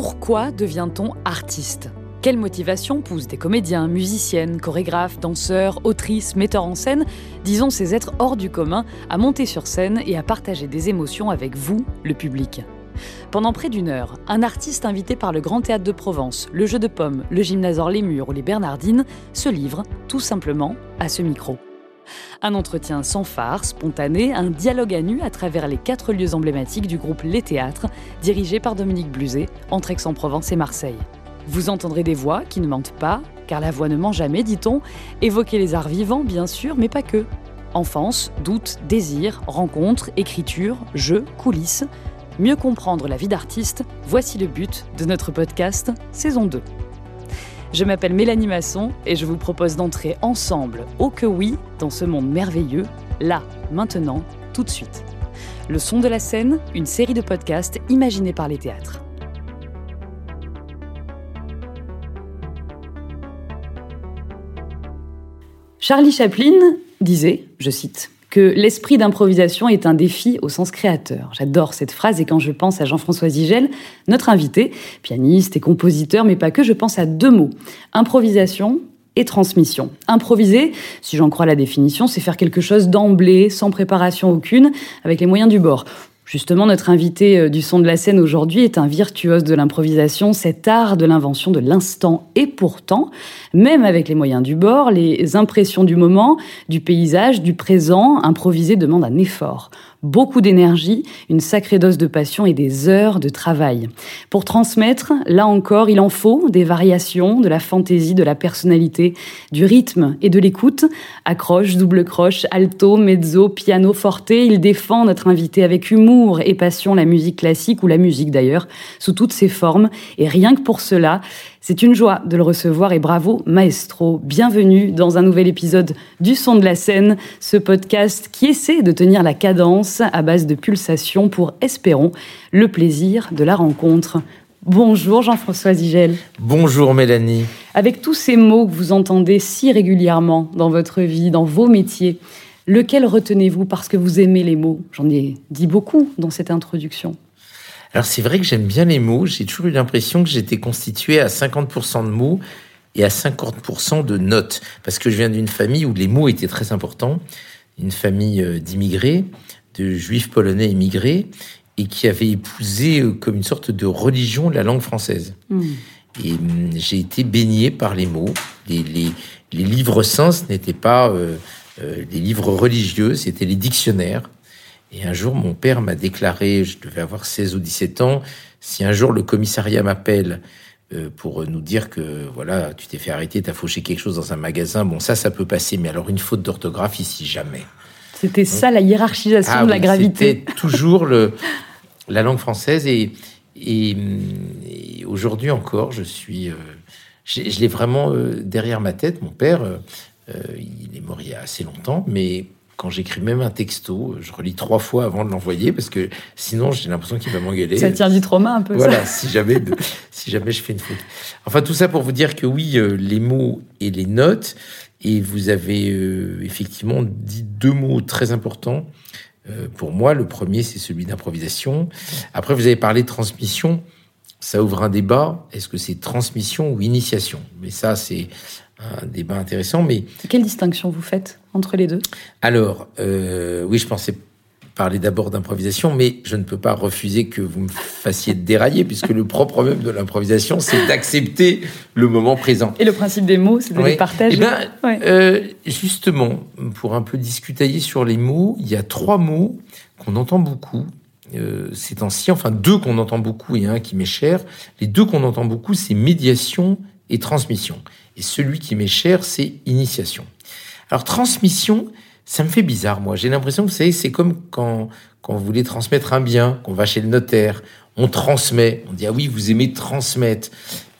Pourquoi devient-on artiste? Quelle motivation pousse des comédiens, musiciennes, chorégraphes, danseurs, autrices, metteurs en scène, disons ces êtres hors du commun, à monter sur scène et à partager des émotions avec vous, le public? Pendant près d'une heure, un artiste invité par le Grand Théâtre de Provence, le Jeu de Pommes, le Gymnasore Les Murs ou les Bernardines se livre, tout simplement, à ce micro. Un entretien sans phare, spontané, un dialogue à nu à travers les quatre lieux emblématiques du groupe Les Théâtres, dirigé par Dominique Bluzet, entre Aix-en-Provence et Marseille. Vous entendrez des voix qui ne mentent pas, car la voix ne ment jamais, dit-on, évoquer les arts vivants, bien sûr, mais pas que. Enfance, doute, désir, rencontre, écriture, jeu, coulisses. Mieux comprendre la vie d'artiste, voici le but de notre podcast saison 2. Je m'appelle Mélanie Masson et je vous propose d'entrer ensemble, au que oui, dans ce monde merveilleux, là, maintenant, tout de suite. Le son de la scène, une série de podcasts imaginés par les théâtres. Charlie Chaplin disait, je cite, que l'esprit d'improvisation est un défi au sens créateur. J'adore cette phrase et quand je pense à Jean-François Zigel, notre invité, pianiste et compositeur, mais pas que, je pense à deux mots. Improvisation et transmission. Improviser, si j'en crois la définition, c'est faire quelque chose d'emblée, sans préparation aucune, avec les moyens du bord. Justement, notre invité euh, du son de la scène aujourd'hui est un virtuose de l'improvisation, cet art de l'invention de l'instant. Et pourtant, même avec les moyens du bord, les impressions du moment, du paysage, du présent, improviser demande un effort beaucoup d'énergie, une sacrée dose de passion et des heures de travail. Pour transmettre, là encore, il en faut des variations, de la fantaisie, de la personnalité, du rythme et de l'écoute. Accroche, double croche, alto, mezzo, piano, forte, il défend notre invité avec humour et passion la musique classique ou la musique d'ailleurs, sous toutes ses formes. Et rien que pour cela, c'est une joie de le recevoir et bravo maestro. Bienvenue dans un nouvel épisode du Son de la scène, ce podcast qui essaie de tenir la cadence à base de pulsations pour, espérons, le plaisir de la rencontre. Bonjour Jean-François Zigel. Bonjour Mélanie. Avec tous ces mots que vous entendez si régulièrement dans votre vie, dans vos métiers, lequel retenez-vous parce que vous aimez les mots? J'en ai dit beaucoup dans cette introduction. Alors c'est vrai que j'aime bien les mots. J'ai toujours eu l'impression que j'étais constitué à 50% de mots et à 50% de notes. Parce que je viens d'une famille où les mots étaient très importants. Une famille euh, d'immigrés, de juifs polonais immigrés, et qui avait épousé euh, comme une sorte de religion la langue française. Hmm. Et hum, j'ai été baigné par les mots. Les, livres saints, ce n'étaient pas euh, des livres religieux, c'était les dictionnaires. Et un jour, mon père m'a déclaré, je devais avoir 16 ou 17 ans, si un jour le commissariat m'appelle euh, pour nous dire que voilà, tu t'es fait arrêter, t'as fauché quelque chose dans un magasin, bon ça, ça peut passer, mais alors une faute d'orthographe ici jamais. C'était ça la hiérarchisation ah de la gravité. C'était toujours le, la langue française et, et, aujourd'hui encore, je suis, euh, je l'ai vraiment euh, derrière ma tête. Mon père, il est mort il y a assez longtemps, mais quand j'écris même un texto, je relis trois fois avant de l'envoyer parce que sinon j'ai l'impression qu'il va m'engueuler. Ça tient du trauma un peu. Voilà, si jamais, si jamais je fais une faute. Enfin, tout ça pour vous dire que oui, euh, les mots et les notes, et vous avez euh, effectivement dit deux mots très importants. Euh, pour moi, le premier, c'est celui d'improvisation. Après, vous avez parlé de transmission. Ça ouvre un débat. Est-ce que c'est transmission ou initiation? Mais ça, c'est un débat intéressant. Mais quelle distinction vous faites entre les deux? Alors, euh, oui, je pensais parler d'abord d'improvisation, mais je ne peux pas refuser que vous me fassiez dérailler, puisque le propre même de l'improvisation, c'est d'accepter le moment présent. Et le principe des mots, c'est de les partager. Eh ben, euh, justement, pour un peu discuter sur les mots, il y a trois mots qu'on entend beaucoup euh, ces temps-ci, enfin deux qu'on entend beaucoup et un qui m'est cher. Les deux qu'on entend beaucoup, c'est médiation et transmission. Et celui qui m'est cher, c'est initiation. Alors transmission, ça me fait bizarre, moi. J'ai l'impression que vous savez, c'est comme quand, quand vous voulez transmettre un bien, qu'on va chez le notaire, on transmet, on dit ah oui, vous aimez transmettre.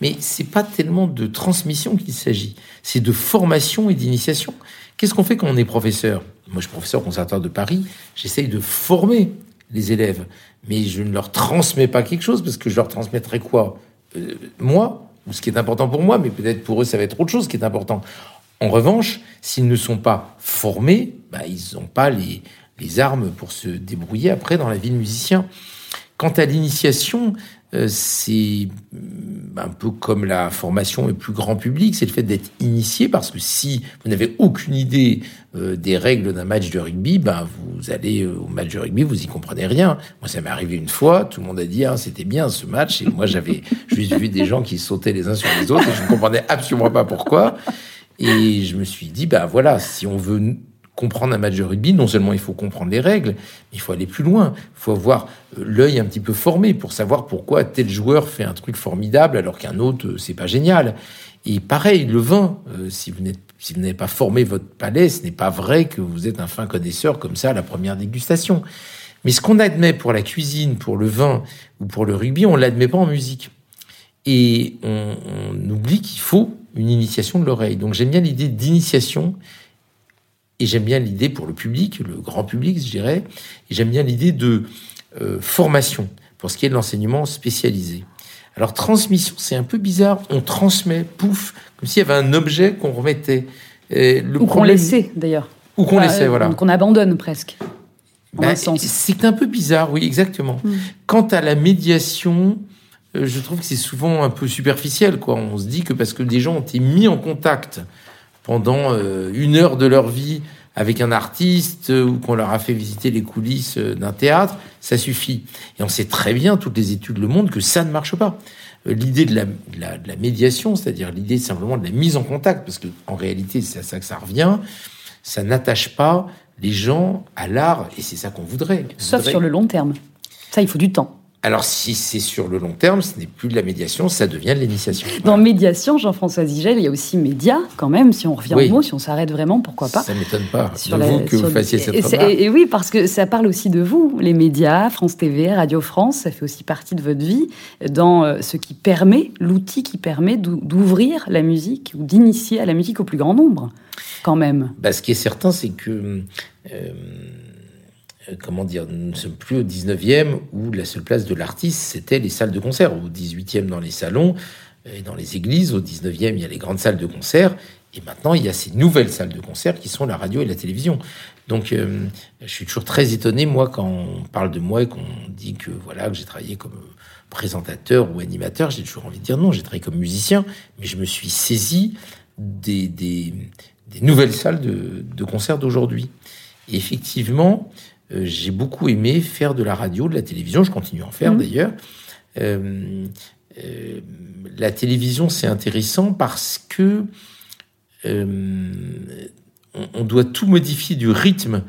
Mais c'est pas tellement de transmission qu'il s'agit, c'est de formation et d'initiation. Qu'est-ce qu'on fait quand on est professeur? Moi, je suis professeur conservatoire de Paris, j'essaye de former les élèves, mais je ne leur transmets pas quelque chose parce que je leur transmettrai quoi? Euh, Moi, ce qui est important pour moi, mais peut-être pour eux, ça va être autre chose qui est important. En revanche, s'ils ne sont pas formés, bah, ils n'ont pas les, les armes pour se débrouiller après dans la vie de musicien. Quant à l'initiation, c'est mm, un peu comme la formation le plus grand public, c'est le fait d'être initié, parce que si vous n'avez aucune idée euh, des règles d'un match de rugby, ben vous allez euh, au match de rugby, vous y comprenez rien. Moi, ça m'est arrivé une fois, tout le monde a dit ah, c'était bien ce match, et moi j'avais juste vu des gens qui sautaient les uns sur les autres, et je ne comprenais absolument pas pourquoi. Et je me suis dit, ben voilà, si on veut comprendre un match de rugby, non seulement il faut comprendre les règles, mais il faut aller plus loin. Il faut avoir euh, l'œil un petit peu formé pour savoir pourquoi tel joueur fait un truc formidable alors qu'un autre, euh, c'est pas génial. Et pareil, le vin, euh, si vous n'êtes pas formé votre palais, ce n'est pas vrai que vous êtes un fin connaisseur comme ça à la première dégustation. Mais ce qu'on admet pour la cuisine, pour le vin ou pour le rugby, on l'admet pas en musique. Et on oublie qu'il faut une initiation de l'oreille. Donc j'aime bien l'idée d'initiation et j'aime bien l'idée pour le public, le grand public, je dirais, et j'aime bien l'idée de euh, formation pour ce qui est de l'enseignement spécialisé. Alors transmission, c'est un peu bizarre, on transmet, pouf, comme s'il y avait un objet qu'on remettait. Et le ou qu'on laissait d'ailleurs. Ou qu'on laissait, voilà. Qu'on abandonne presque. Ben, c'est un peu bizarre, oui, exactement. Hmm. Quant à la médiation, euh, je trouve que c'est souvent un peu superficiel, quoi. On se dit que parce que des gens ont été mis en contact pendant euh, une heure de leur vie avec un artiste ou qu'on leur a fait visiter les coulisses euh, d'un théâtre, ça suffit. Et on sait très bien, toutes les études le montrent, que ça ne marche pas. Euh, l'idée de la, de la, médiation, c'est-à-dire l'idée simplement de la mise en contact, parce que en réalité, c'est à ça que ça revient, ça n'attache pas les gens à l'art, et c'est ça qu'on voudrait. Sauf sur le long terme. Ça, il faut du temps. Alors, si c'est sur le long terme, ce n'est plus de la médiation, ça devient de l'initiation. Dans médiation, Jean-François Zigel, il y a aussi média, quand même, si on revient au mot, si on s'arrête vraiment, pourquoi pas Ça ne m'étonne pas sur vous que vous fassiez cette remarque. Et, oui, parce que ça parle aussi de vous, les médias, France TV, Radio France, ça fait aussi partie de votre vie, dans euh, ce qui permet, l'outil qui permet d'ouvrir la musique ou d'initier à la musique au plus grand nombre, quand même. Bah, ce qui est certain, c'est que... Euh, comment dire, nous ne sommes plus au 19e où la seule place de l'artiste, c'était les salles de concert. Au 18e, dans les salons et dans les églises. Au 19e, il y a les grandes salles de concert. Et maintenant, il y a ces nouvelles salles de concert qui sont la radio et la télévision. Donc, euh, je suis toujours très étonné, moi, quand on parle de moi et qu'on dit que voilà que j'ai travaillé comme présentateur ou animateur. J'ai toujours envie de dire non, j'ai travaillé comme musicien, mais je me suis saisi des, des, des nouvelles salles de, de concert d'aujourd'hui. Et effectivement, euh, j'ai beaucoup aimé faire de la radio, de la télévision. Je continue à en faire mmh. d'ailleurs. Euh, euh, la télévision, c'est intéressant parce que on, doit tout modifier du rythme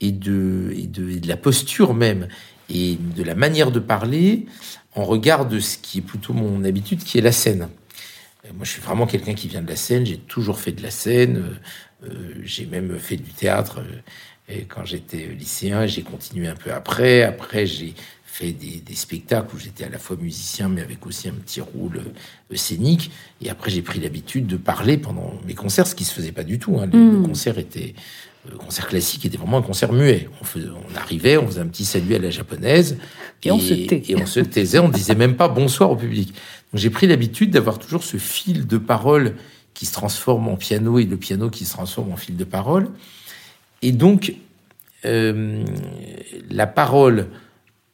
et de, et de, de, la posture même et de la manière de parler en regard de ce qui est plutôt mon habitude, qui est la scène. Moi, je suis vraiment quelqu'un qui vient de la scène. J'ai toujours fait de la scène. j'ai même fait du théâtre et quand j'étais lycéen, j'ai continué un peu après. Après, j'ai fait des, des, spectacles où j'étais à la fois musicien, mais avec aussi un petit rôle euh, scénique. Et après, j'ai pris l'habitude de parler pendant mes concerts, ce qui se faisait pas du tout. Hein. Le, hmm. concert était, le concert classique était vraiment un concert muet. On, faisait, on arrivait, on faisait un petit salut à la japonaise, et, on se Et on se taisait, on disait même pas bonsoir au public. Donc j'ai pris l'habitude d'avoir toujours ce fil de parole qui se transforme en piano et le piano qui se transforme en fil de parole. Et donc, euh, la parole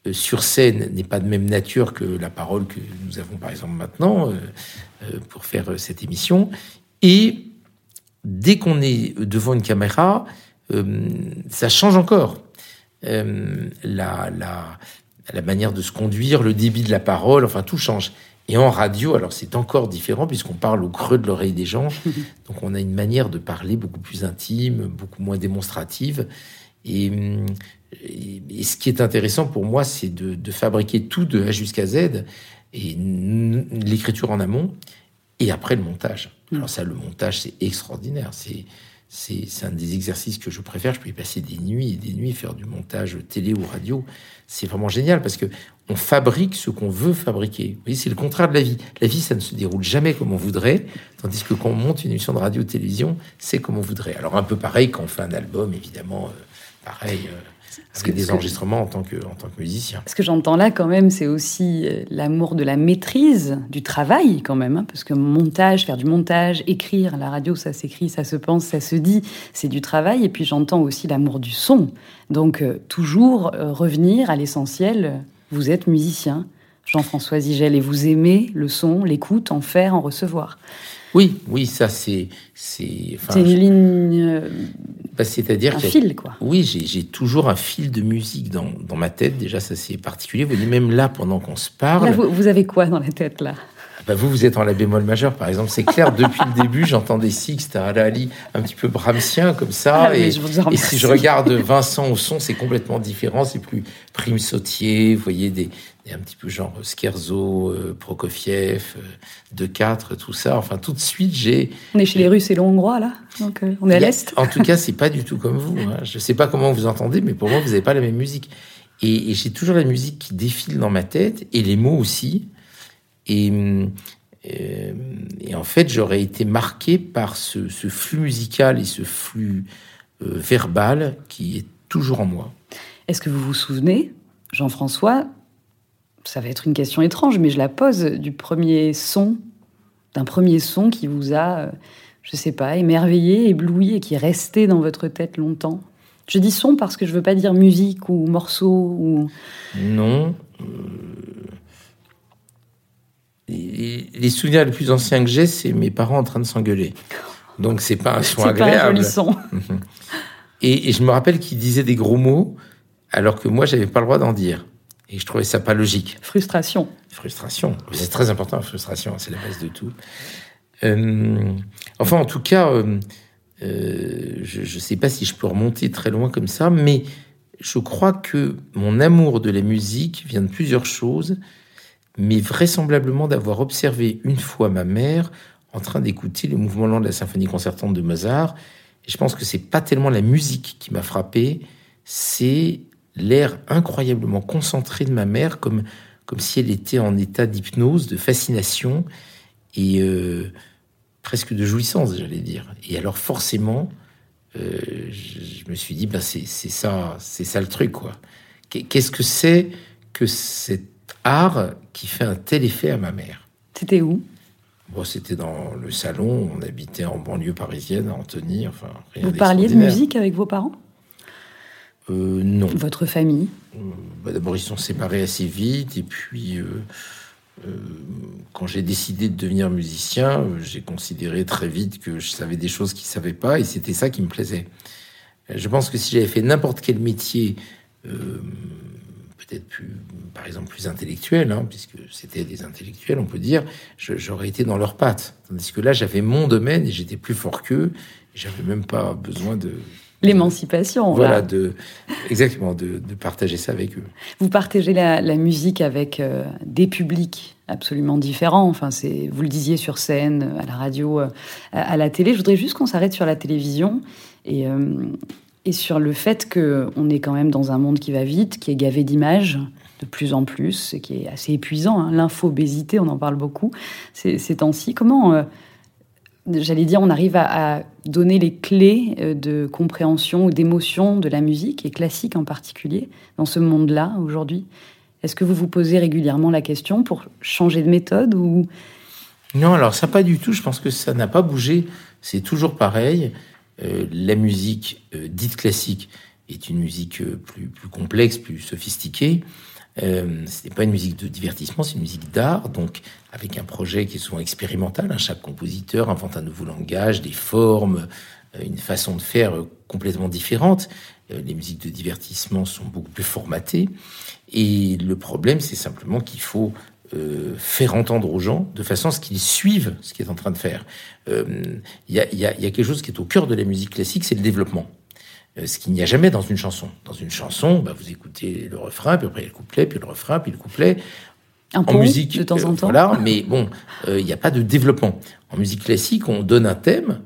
euh, sur scène n'est pas de même nature que la parole que nous avons par exemple maintenant euh, pour faire cette émission. Et dès qu'on est devant une caméra, ça change encore. la, la, la manière de se conduire, le débit de la parole, enfin tout change. Et en radio, alors c'est encore différent puisqu'on parle au creux de l'oreille des gens. Donc on a une manière de parler beaucoup plus intime, beaucoup moins démonstrative. Et, et, ce qui est intéressant pour moi, c'est de, de, fabriquer tout de A jusqu'à Z et l'écriture en amont et après le montage. Mm. Alors ça, le montage, c'est extraordinaire. C'est c'est un des exercices que je préfère. Je peux y passer des nuits et des nuits, faire du montage télé ou radio. C'est vraiment génial parce que on fabrique ce qu'on veut fabriquer. Vous voyez, c'est le contraire de la vie. La vie, ça ne se déroule jamais comme on voudrait, tandis que quand on monte une émission de radio ou télévision, c'est comme on voudrait. Alors un peu pareil quand on fait un album, évidemment, euh, pareil. Euh, parce que des enregistrements en tant que, en tant que musicien. Ce que j'entends là, quand même, c'est aussi euh, l'amour de la maîtrise du travail, quand même. Hein, parce que montage, faire du montage, écrire, la radio, ça s'écrit, ça se pense, ça se dit, c'est du travail. Et puis j'entends aussi l'amour du son. Donc, toujours revenir à l'essentiel vous êtes musicien, Jean-François Zigel, et vous aimez le son, l'écoute, en faire, en recevoir. Oui, oui, ça c'est c'est. une ligne. Euh, bah, c'est-à-dire un fil, quoi. Oui, j'ai toujours un fil de musique dans, dans ma tête. Déjà, ça c'est particulier. Vous voyez, même là, pendant qu'on se parle. Là, vous, avez quoi dans la tête là? Bah vous, vous êtes en la bémol majeur, par exemple. C'est clair, depuis le début, j'entends des sixtes à Ali, un petit peu brahmsien, comme ça. Ah, et, si je regarde Vincent au son, c'est complètement différent. C'est plus prime sautier, vous voyez, des, un petit peu genre Scherzo, euh, Prokofiev, euh, De 4 tout ça. Enfin, tout de suite, j'ai. On est chez les Russes et les Hongrois, là. Donc, euh, on est à l'Est. En tout cas, c'est pas du tout comme vous. Hein. Je sais pas comment vous entendez, mais pour moi, vous n'avez pas la même musique. Et, j'ai toujours la musique qui défile dans ma tête, et les mots aussi. Et, et en fait, j'aurais été marqué par ce, ce, flux musical et ce flux verbal qui est toujours en moi. Est-ce que vous vous souvenez, Jean-François, ça va être une question étrange, mais je la pose du premier son, d'un premier son qui vous a, euh, je sais pas, émerveillé, ébloui et qui est resté dans votre tête longtemps. Je dis son parce que je veux pas dire musique ou morceau ou. Non. Euh, les, souvenirs les plus anciens que j'ai, c'est mes parents en train de s'engueuler. Donc c'est pas un son agréable. Pas un son. et, et je me rappelle qu'ils disaient des gros mots alors que moi j'avais pas le droit d'en dire. Et je trouvais ça pas logique. Frustration. Frustration. C'est très important, la frustration. C'est la base de tout. Euh, enfin, en tout cas, euh, euh, je ne sais pas si je peux remonter très loin comme ça, mais je crois que mon amour de la musique vient de plusieurs choses, mais vraisemblablement d'avoir observé une fois ma mère en train d'écouter le mouvement lent de la symphonie concertante de Mozart. Et je pense que c'est pas tellement la musique qui m'a frappé, c'est l'air incroyablement concentré de ma mère, comme, comme si elle était en état d'hypnose, de fascination et euh, presque de jouissance, j'allais dire. Et alors forcément, euh, je, me suis dit, ben c'est ça, c'est ça le truc, quoi. Qu'est-ce que c'est que cet art qui fait un tel effet à ma mère? C'était où? Bon, c'était dans le salon. On habitait en banlieue parisienne, à Antony. Enfin, Vous parliez de musique avec vos parents? Euh, non. Votre famille euh, bah, D'abord, ils sont séparés assez vite. Et puis, euh, quand j'ai décidé de devenir musicien, j'ai considéré très vite que je savais des choses qu'ils ne savaient pas. Et c'était ça qui me plaisait. Je pense que si j'avais fait n'importe quel métier, peut-être plus, par exemple, plus intellectuel, hein, puisque c'était des intellectuels, on peut dire, j'aurais été dans leurs pattes. Tandis que là, j'avais mon domaine et j'étais plus fort qu'eux. J'avais même pas besoin de L'émancipation. Voilà, de, exactement, de, partager ça avec eux. Vous partagez la, musique avec euh, des publics absolument différents. Enfin, c'est, vous le disiez sur scène, à la radio, euh, à, la télé. Je voudrais juste qu'on s'arrête sur la télévision et, euh, et sur le fait qu'on est quand même dans un monde qui va vite, qui est gavé d'images de plus en plus, et qui est assez épuisant. Hein. L'infobésité, on en parle beaucoup ces, ces temps-ci. Comment j'allais dire, on arrive à, donner les clés euh, de compréhension ou d'émotion de la musique, et classique en particulier, dans ce monde-là aujourd'hui Est-ce que vous vous posez régulièrement la question pour changer de méthode ou? Non, alors ça pas du tout. Je pense que ça n'a pas bougé. C'est toujours pareil. Euh, la musique euh, dite classique est une musique plus, plus complexe, plus sophistiquée. Euh, ce n'est pas une musique de divertissement, c'est une musique d'art, donc avec un projet qui est souvent expérimental. Chaque compositeur invente un nouveau langage, des formes, euh, une façon de faire euh, complètement différente. Les musiques de divertissement sont beaucoup plus formatées. Et le problème, c'est simplement qu'il faut faire entendre aux gens de façon à ce qu'ils suivent ce qu'il est en train de faire. Il y, a, quelque chose qui est au cœur de la musique classique, c'est le développement. Euh, ce qu'il n'y a jamais dans une chanson. Dans une chanson, bah, vous écoutez le refrain, puis après le couplet, puis le refrain, puis le couplet. Un en musique, de temps en euh, temps. Voilà, mais bon, euh, il n'y a pas de développement. En musique classique, on donne un thème,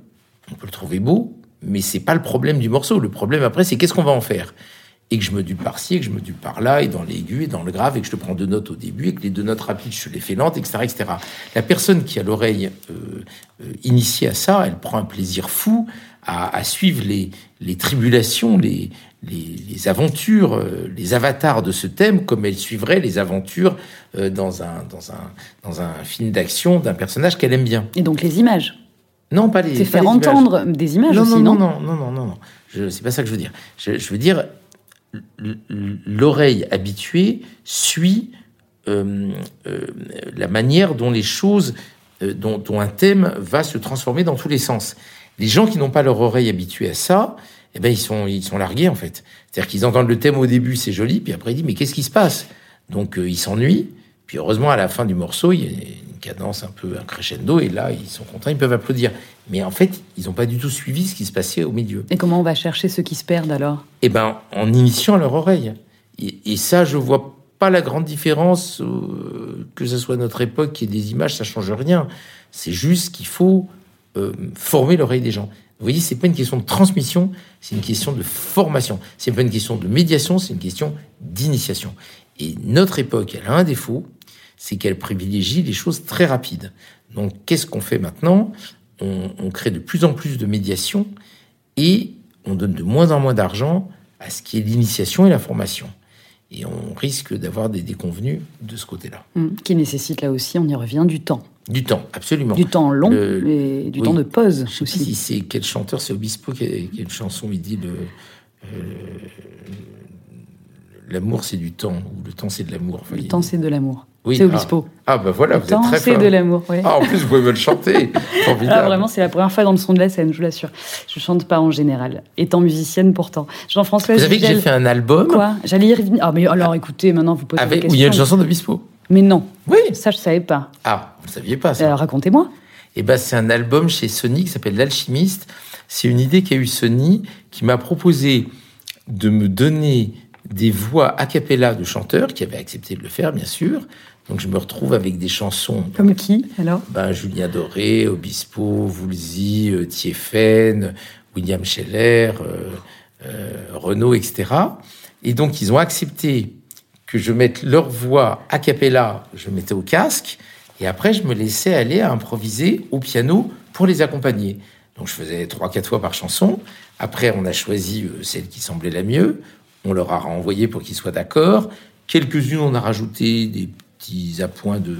on peut le trouver beau, mais c'est pas le problème du morceau. Le problème après, c'est qu'est-ce qu'on va en faire? Et que je me dule par-ci, et que je me dule par-là, et dans l'aigu, et dans le grave, et que je te prends deux notes au début, et que les deux notes rapides, je les fais lentes, etc., etc. La personne qui a l'oreille euh, initiée à ça, elle prend un plaisir fou à, suivre les, les tribulations, les, les, aventures, euh, les avatars de ce thème, comme elle suivrait les aventures euh, dans, un, dans, un, dans un film d'action d'un personnage qu'elle aime bien. Et donc les images Non, pas les. C'est faire entendre des images non, aussi, non non Non, non, non, non, non. non. C'est pas ça que je veux dire. Je, je veux dire l'oreille habituée suit euh, euh, la manière dont les choses, euh, dont, dont, un thème va se transformer dans tous les sens. Les gens qui n'ont pas leur oreille habituée à ça, eh ben ils sont ils sont largués en fait. C'est-à-dire qu'ils entendent le thème au début, c'est joli, puis après ils disent mais qu'est-ce qui se passe? Donc ils s'ennuient. Puis heureusement à la fin du morceau, il y a une cadence un peu un crescendo et là ils sont contents, ils peuvent applaudir. Mais en fait, ils n'ont pas du tout suivi ce qui se passait au milieu. Et comment on va chercher ceux qui se perdent alors? Eh ben en initiant leur oreille. Et, et ça, je vois pas la grande différence, euh, que ce soit notre époque qui ait des images, ça change rien. C'est juste qu'il faut euh, former l'oreille des gens. Vous voyez, c'est pas une question de transmission, c'est une question de formation. C'est pas une question de médiation, c'est une question d'initiation. Et notre époque, elle a un défaut, c'est qu'elle privilégie les choses très rapides. Donc, qu'est-ce qu'on fait maintenant? On, crée de plus en plus de médiation et on donne de moins en moins d'argent à ce qui est l'initiation et la formation. Et on risque d'avoir des déconvenus de ce côté-là. Mmh, qui nécessite là aussi, on y revient, du temps. Du temps, absolument. Du temps long le, et du oui. temps de pause Je sais aussi. Si c'est quel chanteur, c'est Obispo qui a, qui a, une chanson, il dit le. Euh, L'amour, c'est du temps, ou le temps, c'est de l'amour. Enfin, le temps, c'est de l'amour. Oui, c'est Obispo. Ah, ah bah voilà, le vous temps, êtes très c'est de l'amour. Oui. Ah, en plus, vous pouvez me le chanter. ah, vraiment, c'est la première fois dans le son de la scène, je vous l'assure. Je chante pas en général, étant musicienne pourtant. Jean-François Vous savez que j'ai fait un album Quoi? J'allais y revenir. Ah, mais alors écoutez, maintenant vous posez Avec, la question. Où il y a une chanson d'Obispo. Mais non. Oui. Ça, je savais pas. Ah, vous ne saviez pas ça. Alors racontez-moi. Eh ben, c'est un album chez Sony qui s'appelle L'Alchimiste. C'est une idée qu'a eu Sony qui m'a proposé de me donner des voix a cappella de chanteurs qui avaient accepté de le faire, bien sûr. Donc je me retrouve avec des chansons. Comme qui alors? Ben, Julien Doré, Obispo, Woolsey, euh, Thieffen, William Scheller, euh, euh, Renaud, etc. Et donc ils ont accepté que je mette leur voix a cappella, je mettais au casque, et après je me laissais aller à improviser au piano pour les accompagner. Donc je faisais trois, quatre fois par chanson. Après, on a choisi euh, celle qui semblait la mieux. On leur a renvoyé pour qu'ils soient d'accord. Quelques-unes, on a rajouté des petits appoints de,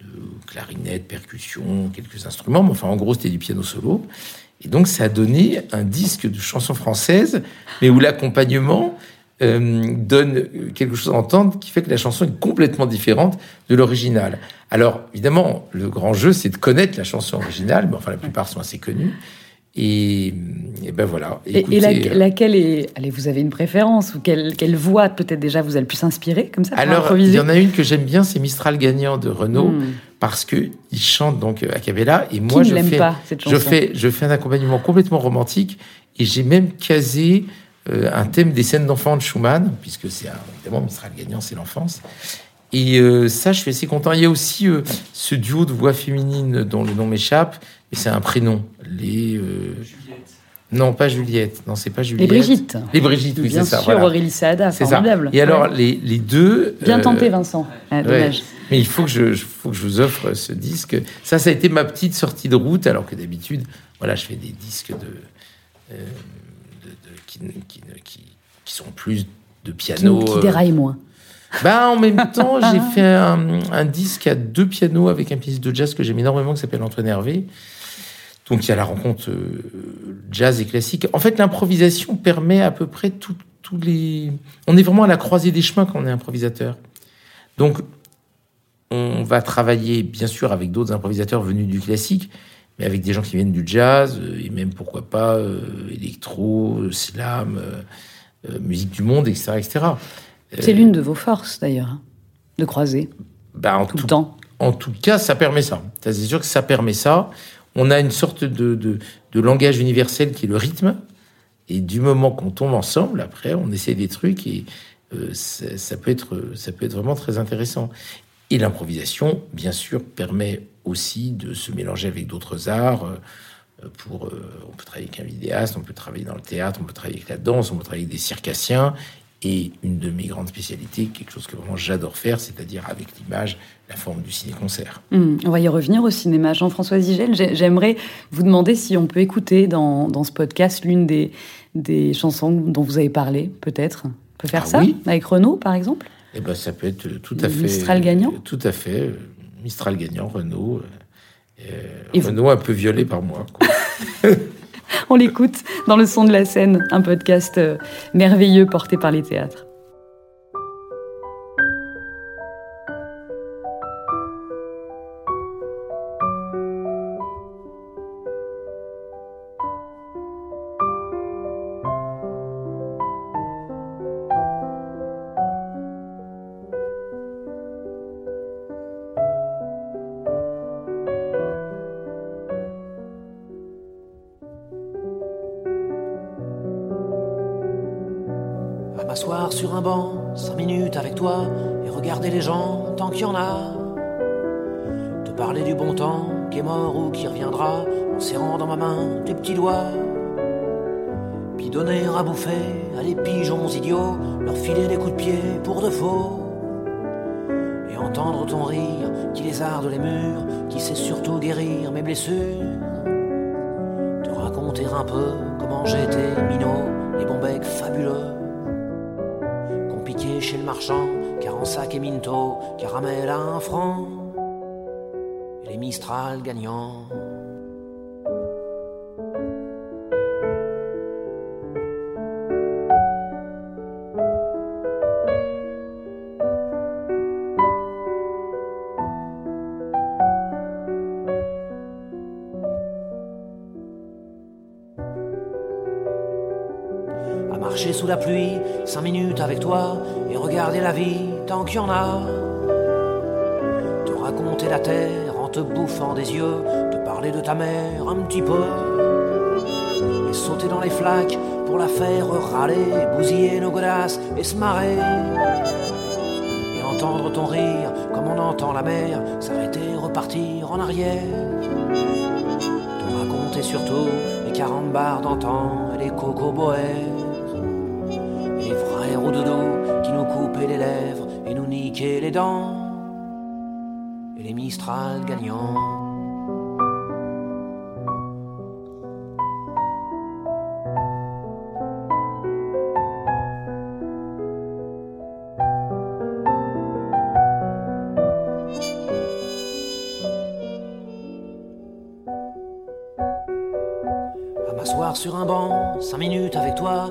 de, clarinette, percussion, quelques instruments. Mais enfin, en gros, c'était du piano solo. Et donc, ça a donné un disque de chansons françaises, mais où l'accompagnement euh, donne quelque chose à entendre qui fait que la chanson est complètement différente de l'original. Alors, évidemment, le grand jeu, c'est de connaître la chanson originale, mais enfin, la plupart sont assez connues. Et, et, ben voilà. Écoutez, et, la, laquelle est. Allez, vous avez une préférence ou quelle, quelle voix peut-être déjà vous a le plus inspiré comme ça Alors, il y en a une que j'aime bien, c'est Mistral gagnant de Renaud, mmh. parce que il chante donc à Cabella et moi Qui je ne fais, pas, cette chanson je fais, je fais un accompagnement complètement romantique et j'ai même casé euh, un thème des scènes d'enfants de Schumann, puisque c'est évidemment Mistral gagnant, c'est l'enfance. Et euh, ça, je suis assez content. Il y a aussi euh, ce duo de voix féminine dont le nom m'échappe, et c'est un prénom. Les. Euh... Non, pas Juliette. Non, c'est pas Juliette. Les Brigitte. Les Brigitte, oui, Bien c'est ça. sûr, Voilà. Aurélie Saada, C'est ça. formidable. Et alors, Ouais. les, les deux. Bien euh, tenté, Vincent. Ah, ouais. dommage. Mais il faut que, je, faut que je vous offre ce disque. Ça, ça a été ma petite sortie de route, alors que d'habitude, voilà, je fais des disques euh, de- qui, qui, qui, qui sont plus de Qui, piano. qui euh, déraille moins. bah, en même temps, j'ai fait un, un disque à deux pianos avec un pianiste de jazz que j'aime énormément qui s'appelle Antoine Hervé. Donc, il y a la rencontre euh, jazz et classique. En fait, l'improvisation permet à peu près tous les. On est vraiment à la croisée des chemins quand on est improvisateur. Donc, on va travailler, bien sûr, avec d'autres improvisateurs venus du classique, mais avec des gens qui viennent du jazz, euh, et même, pourquoi pas, euh, électro, euh, slam, musique du monde, etc. etc. C'est l'une de vos forces, d'ailleurs, hein, de croiser Bah, en tout le temps. En tout cas, ça permet ça. Ça, C'est sûr que ça permet ça. On a une sorte de, de, de langage universel qui est le rythme. Et du moment qu'on tombe ensemble, après, on essaie des trucs et euh, ça, ça peut être, ça peut être vraiment très intéressant. Et l'improvisation, bien sûr, permet aussi de se mélanger avec d'autres arts. euh, Pour, euh, on peut travailler avec un vidéaste, on peut travailler dans le théâtre, on peut travailler avec la danse, on peut travailler avec des circassiens. Et une de mes grandes spécialités, quelque chose que vraiment j'adore faire, c'est-à-dire avec l'image, la forme du ciné-concert. Hum, on va y revenir au cinéma. Jean-François Zigel, j'ai- j'aimerais vous demander si on peut écouter dans, dans ce podcast l'une des, des chansons dont vous avez parlé, peut-être. On peut faire Ah ça oui. Avec Renaud, par exemple? Eh ben, ça peut être tout à fait. Mistral gagnant? Tout à fait. Euh, Mistral gagnant, Renault. euh, euh, Et vous Renault un peu violé par moi. quoi. On l'écoute dans le son de la scène, un podcast euh, merveilleux porté par les théâtres. Puis donner à bouffer à des pigeons idiots, leur filer des coups de pied pour de faux. Et entendre ton rire qui lézarde les murs, qui sait surtout guérir mes blessures. Te raconter un peu comment j'étais minot, les bons becs fabuleux chez le marchand, car en sac et minto, caramel à un franc, et les Mistral gagnants. La pluie, cinq minutes avec toi, et regarder la vie tant qu'il y en a. Te raconter la terre en te bouffant des yeux, te parler de ta mère un petit peu, et sauter dans les flaques pour la faire râler, bousiller nos godasses et se marrer. Et entendre ton rire comme on entend la mer s'arrêter, repartir en arrière. Te raconter surtout les 40 bars d'antan et les cocoboères qui nous coupaient les lèvres et nous niquaient les dents. Et les Mistral gagnants. sur un banc, cinq minutes avec toi,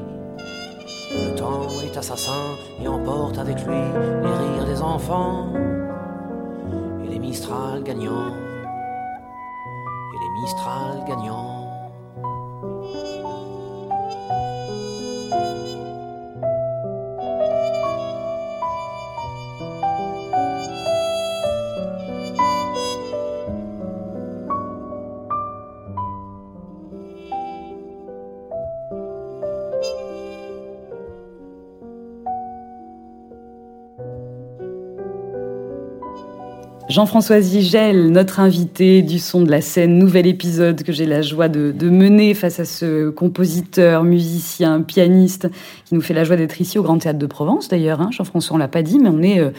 le temps est assassin et emporte avec lui les rires des enfants et les Mistral gagnants. Et les Mistral gagnants. Jean-François Zigel, notre invité du son de la scène, nouvel épisode que j'ai la joie de, mener face à ce compositeur, musicien, pianiste qui nous fait la joie d'être ici au Grand Théâtre de Provence d'ailleurs. Hein. Jean-François, on l'a pas dit, mais on est euh,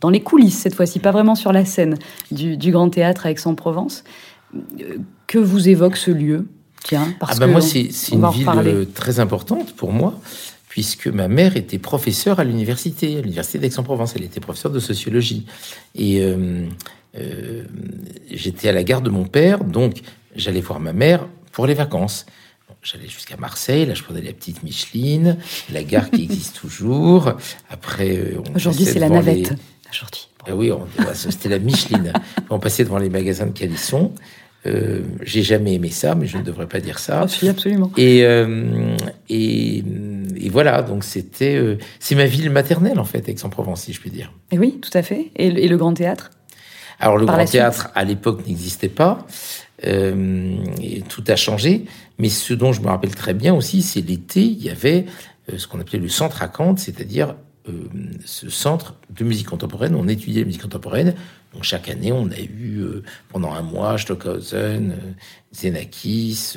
dans les coulisses cette fois-ci, pas vraiment sur la scène du, Grand Théâtre à Aix-en-Provence. Euh, que vous évoque ce lieu? Tiens, parce ah ben moi, c'est une ville euh, très importante pour moi puisque ma mère était professeure à l'université, à l'université d'Aix-en-Provence. Elle était professeure de sociologie. Et euh, euh, j'étais à la gare de mon père, donc j'allais voir ma mère pour les vacances. J'allais jusqu'à Marseille, là je prenais la petite Micheline, la gare qui existe toujours. Après, euh, aujourd'hui c'est la navette. Aujourd'hui. Ah oui, c'était la Micheline. on passait devant les magasins de Calisson. Euh, j'ai jamais aimé ça, mais je ne devrais pas dire ça. Ah, absolument. Et, euh, et, et, voilà, donc c'était, euh, c'est ma ville maternelle en fait, Aix-en-Provence, si je puis dire. Et oui, tout à fait. Et, le Grand Théâtre? Alors le Grand Théâtre à l'époque n'existait pas. et tout a changé, mais ce dont je me rappelle très bien aussi, c'est l'été, il y avait ce qu'on appelait le centre à Cante, c'est-à-dire ce centre de musique contemporaine. On étudiait la musique contemporaine chaque année, on a eu euh, pendant un mois Stockhausen, euh, Xenakis,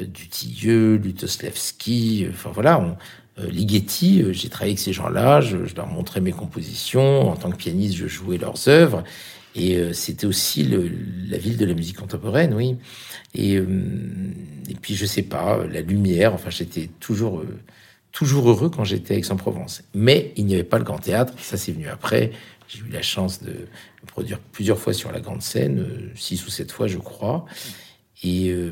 Dutilleux, Lutoslavski, enfin voilà, Ligeti, j'ai travaillé avec ces gens-là, je, leur montrais mes compositions, en tant que pianiste, je jouais leurs œuvres, et c'était aussi la ville de la musique contemporaine, oui. Et, et puis je sais pas, la lumière, enfin j'étais toujours toujours heureux quand j'étais à Aix-en-Provence. Mais il n'y avait pas le grand théâtre, ça c'est venu après. J'ai eu la chance de produire plusieurs fois sur la grande scène, euh, six ou sept fois je crois, et, euh,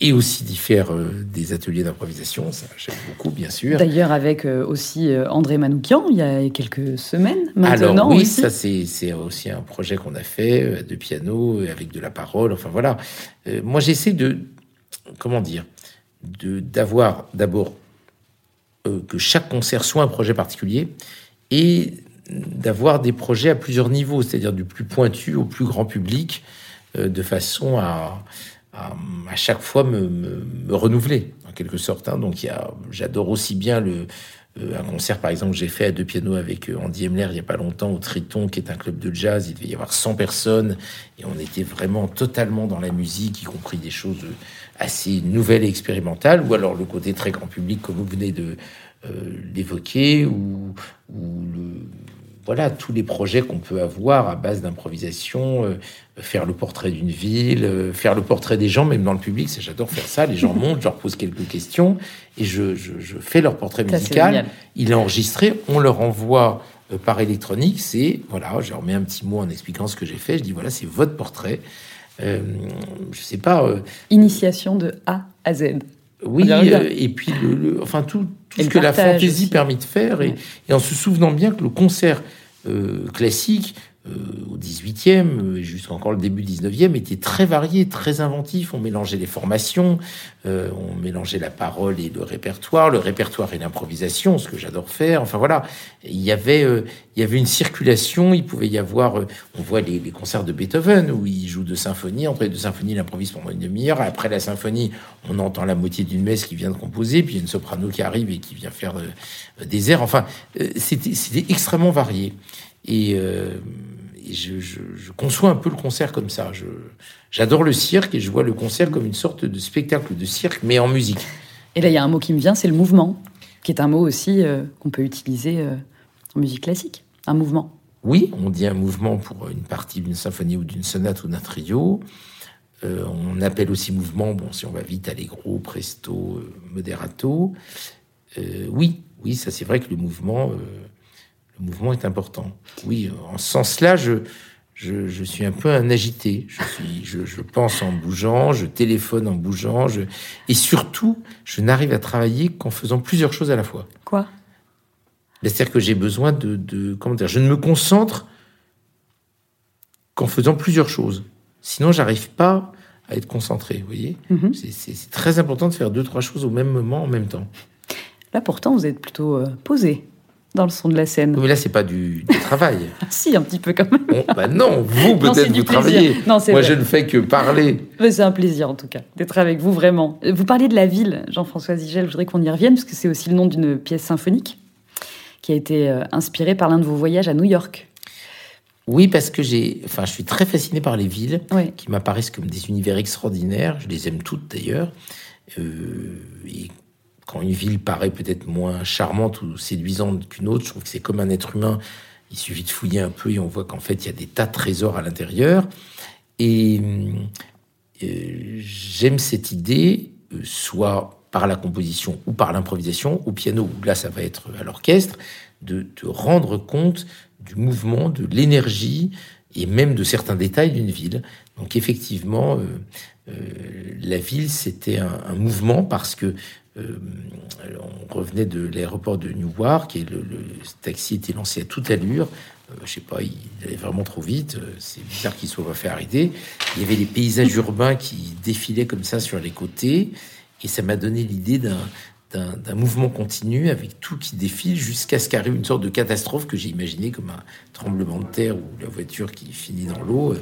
et aussi d'y faire euh, des ateliers d'improvisation, ça j'aime beaucoup bien sûr. D'ailleurs avec aussi André Manoukian, il y a quelques semaines maintenant. Alors oui, aussi. ça c'est aussi un projet qu'on a fait de piano, avec de la parole, enfin voilà. moi j'essaie de, comment dire, d'avoir d'abord que chaque concert soit un projet particulier et d'avoir des projets à plusieurs niveaux, c'est-à-dire du plus pointu au plus grand public, euh, de façon à, à, chaque fois me, renouveler, en quelque sorte. Hein. Donc, j'adore aussi bien le, euh, un concert, par exemple, que j'ai fait à deux pianos avec Andy Emler il n'y a pas longtemps au Triton, qui est un club de jazz. Il devait y avoir 100 personnes et on était vraiment totalement dans la musique, y compris des choses assez nouvelle et expérimentale, ou alors le côté très grand public comme vous venez de euh, l'évoquer, ou, ou le, voilà tous les projets qu'on peut avoir à base d'improvisation, euh, faire le portrait d'une ville, euh, faire le portrait des gens, même dans le public, j'adore faire ça. Les gens montent, je leur pose quelques questions et je, je, je fais leur portrait musical. Il est enregistré, on leur envoie euh, par électronique. C'est voilà, je leur mets un petit mot en expliquant ce que j'ai fait. Je dis voilà, c'est votre portrait. Je sais pas. Initiation de A à Z. Oui, et puis le, le, enfin tout, tout ce que la fantaisie permet de faire, et, et, en se souvenant bien que le concert classique euh, au 18e et jusqu'à encore le début du 19e était très varié, très inventif. On mélangeait les formations, euh, on mélangeait la parole et le répertoire, le répertoire et l'improvisation, ce que j'adore faire. Enfin voilà, il y avait euh, il y avait une circulation. Il pouvait y avoir, euh, on voit les, les, concerts de Beethoven où il joue deux symphonies. Entre les deux symphonies, il improvise pendant une demi-heure. Après la symphonie, on entend la moitié d'une messe qui vient de composer, puis il y a une soprano qui arrive et qui vient faire des airs. Enfin, c'était extrêmement varié. Et, euh, et je, je, je, conçois un peu le concert comme ça. J'adore le cirque et je vois le concert comme une sorte de spectacle de cirque, mais en musique. Et là, il y a un mot qui me vient, c'est le mouvement, qui est un mot aussi euh, qu'on peut utiliser euh, en musique classique. Un mouvement. Oui, on dit un mouvement pour une partie d'une symphonie ou d'une sonate ou d'un trio. Euh, on appelle aussi mouvement, bon, si on va vite, allegro, presto, moderato. oui, oui, ça c'est vrai que le mouvement le mouvement est important. Oui, en ce sens-là, je, je, je, suis un peu un agité. Je, suis, je, je, pense en bougeant, je téléphone en bougeant, je... et surtout, je n'arrive à travailler qu'en faisant plusieurs choses à la fois. Quoi? C'est-à-dire que j'ai besoin de, de, comment dire, je ne me concentre qu'en faisant plusieurs choses. Sinon, j'arrive pas à être concentré. Vous voyez, mm -hmm. c'est très important de faire deux trois choses au même moment en même temps. Là, pourtant, vous êtes plutôt euh, posé dans le son de la scène. Mais là, c'est pas du, du travail. si, un petit peu quand même. Bon, bah non, vous peut-être vous travaillez. Non, Moi, vrai. je ne fais que parler. C'est un plaisir en tout cas d'être avec vous vraiment. Vous parlez de la ville, Jean-François Zigel. Je voudrais qu'on y revienne parce que c'est aussi le nom d'une pièce symphonique qui a été euh, inspirée par l'un de vos voyages à New York. Oui, parce que j'ai, enfin, je suis très fasciné par les villes oui. qui m'apparaissent comme des univers extraordinaires. Je les aime toutes d'ailleurs. Euh, et quand une ville paraît peut-être moins charmante ou séduisante qu'une autre, je trouve que c'est comme un être humain. Il suffit de fouiller un peu et on voit qu'en fait, il y a des tas de trésors à l'intérieur. Et euh, j'aime cette idée, euh, soit par la composition ou par l'improvisation, au piano, ou là, ça va être à l'orchestre, de, de rendre compte du mouvement, de l'énergie et même de certains détails d'une ville. Donc effectivement, euh, la ville, c'était un, mouvement parce que euh, on revenait de l'aéroport de Newark et le, le, taxi était lancé à toute allure. Euh, je sais pas, il allait vraiment trop vite. Euh, c'est bizarre qu'il soit pas fait arrêter. Il y avait les paysages urbains qui défilaient comme ça sur les côtés et ça m'a donné l'idée d'un d'un mouvement continu avec tout qui défile jusqu'à ce qu'arrive une sorte de catastrophe que j'ai imaginé comme un tremblement de terre ou la voiture qui finit dans l'eau.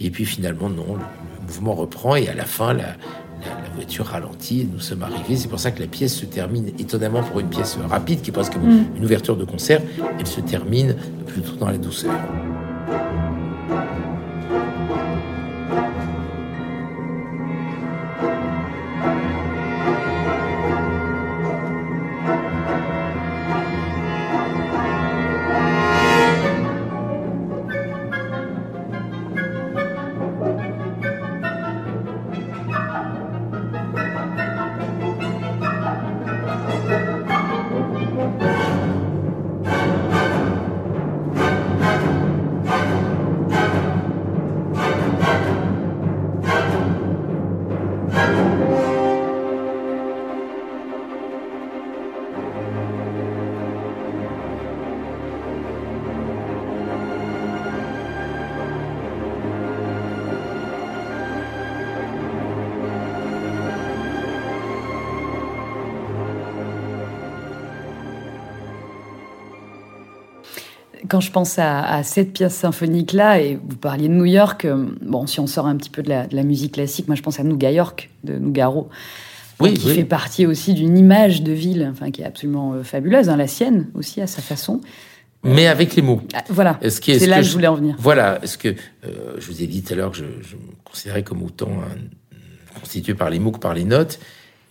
Et puis finalement, non, le, mouvement reprend et à la fin, la, la, la, voiture ralentit et nous sommes arrivés. C'est pour ça que la pièce se termine étonnamment pour une pièce rapide qui est presque mmh. une ouverture de concert. Elle se termine plutôt dans la douceur. Quand je pense à, cette pièce symphonique-là, et vous parliez de New York, euh, bon, si on sort un petit peu de la, musique classique, moi je pense à Nouga York de Nougaro, oui, qui fait partie aussi d'une image de ville, enfin qui est absolument euh, fabuleuse, hein, la sienne aussi à sa façon. Mais avec les mots. Ah, voilà. C'est là que je voulais en venir. Voilà. Est-ce que euh, je vous ai dit tout à l'heure que je, je, me considérais comme autant constitué par les mots que par les notes,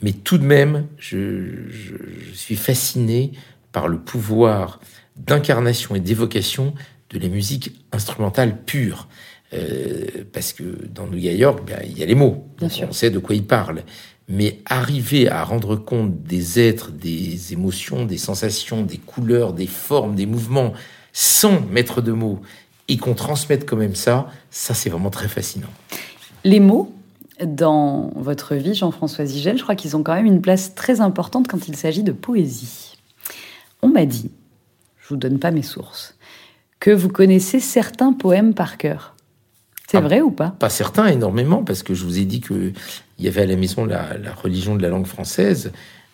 mais tout de même, je, je suis fasciné par le pouvoir d'incarnation et d'évocation de la musique instrumentale pure. Euh, parce que dans New York, ben, il y a les mots. Bien sûr. On sait de quoi ils parlent. Mais arriver à rendre compte des êtres, des émotions, des sensations, des couleurs, des formes, des mouvements, sans mettre de mots, et qu'on transmette quand même ça, ça c'est vraiment très fascinant. Les mots, dans votre vie, Jean-François Zigel, je crois qu'ils ont quand même une place très importante quand il s'agit de poésie. On m'a dit je vous donne pas mes sources, que vous connaissez certains poèmes par cœur. C'est ah, vrai ou pas? Pas certains, énormément, parce que je vous ai dit qu'il y avait à la maison la, religion de la langue française,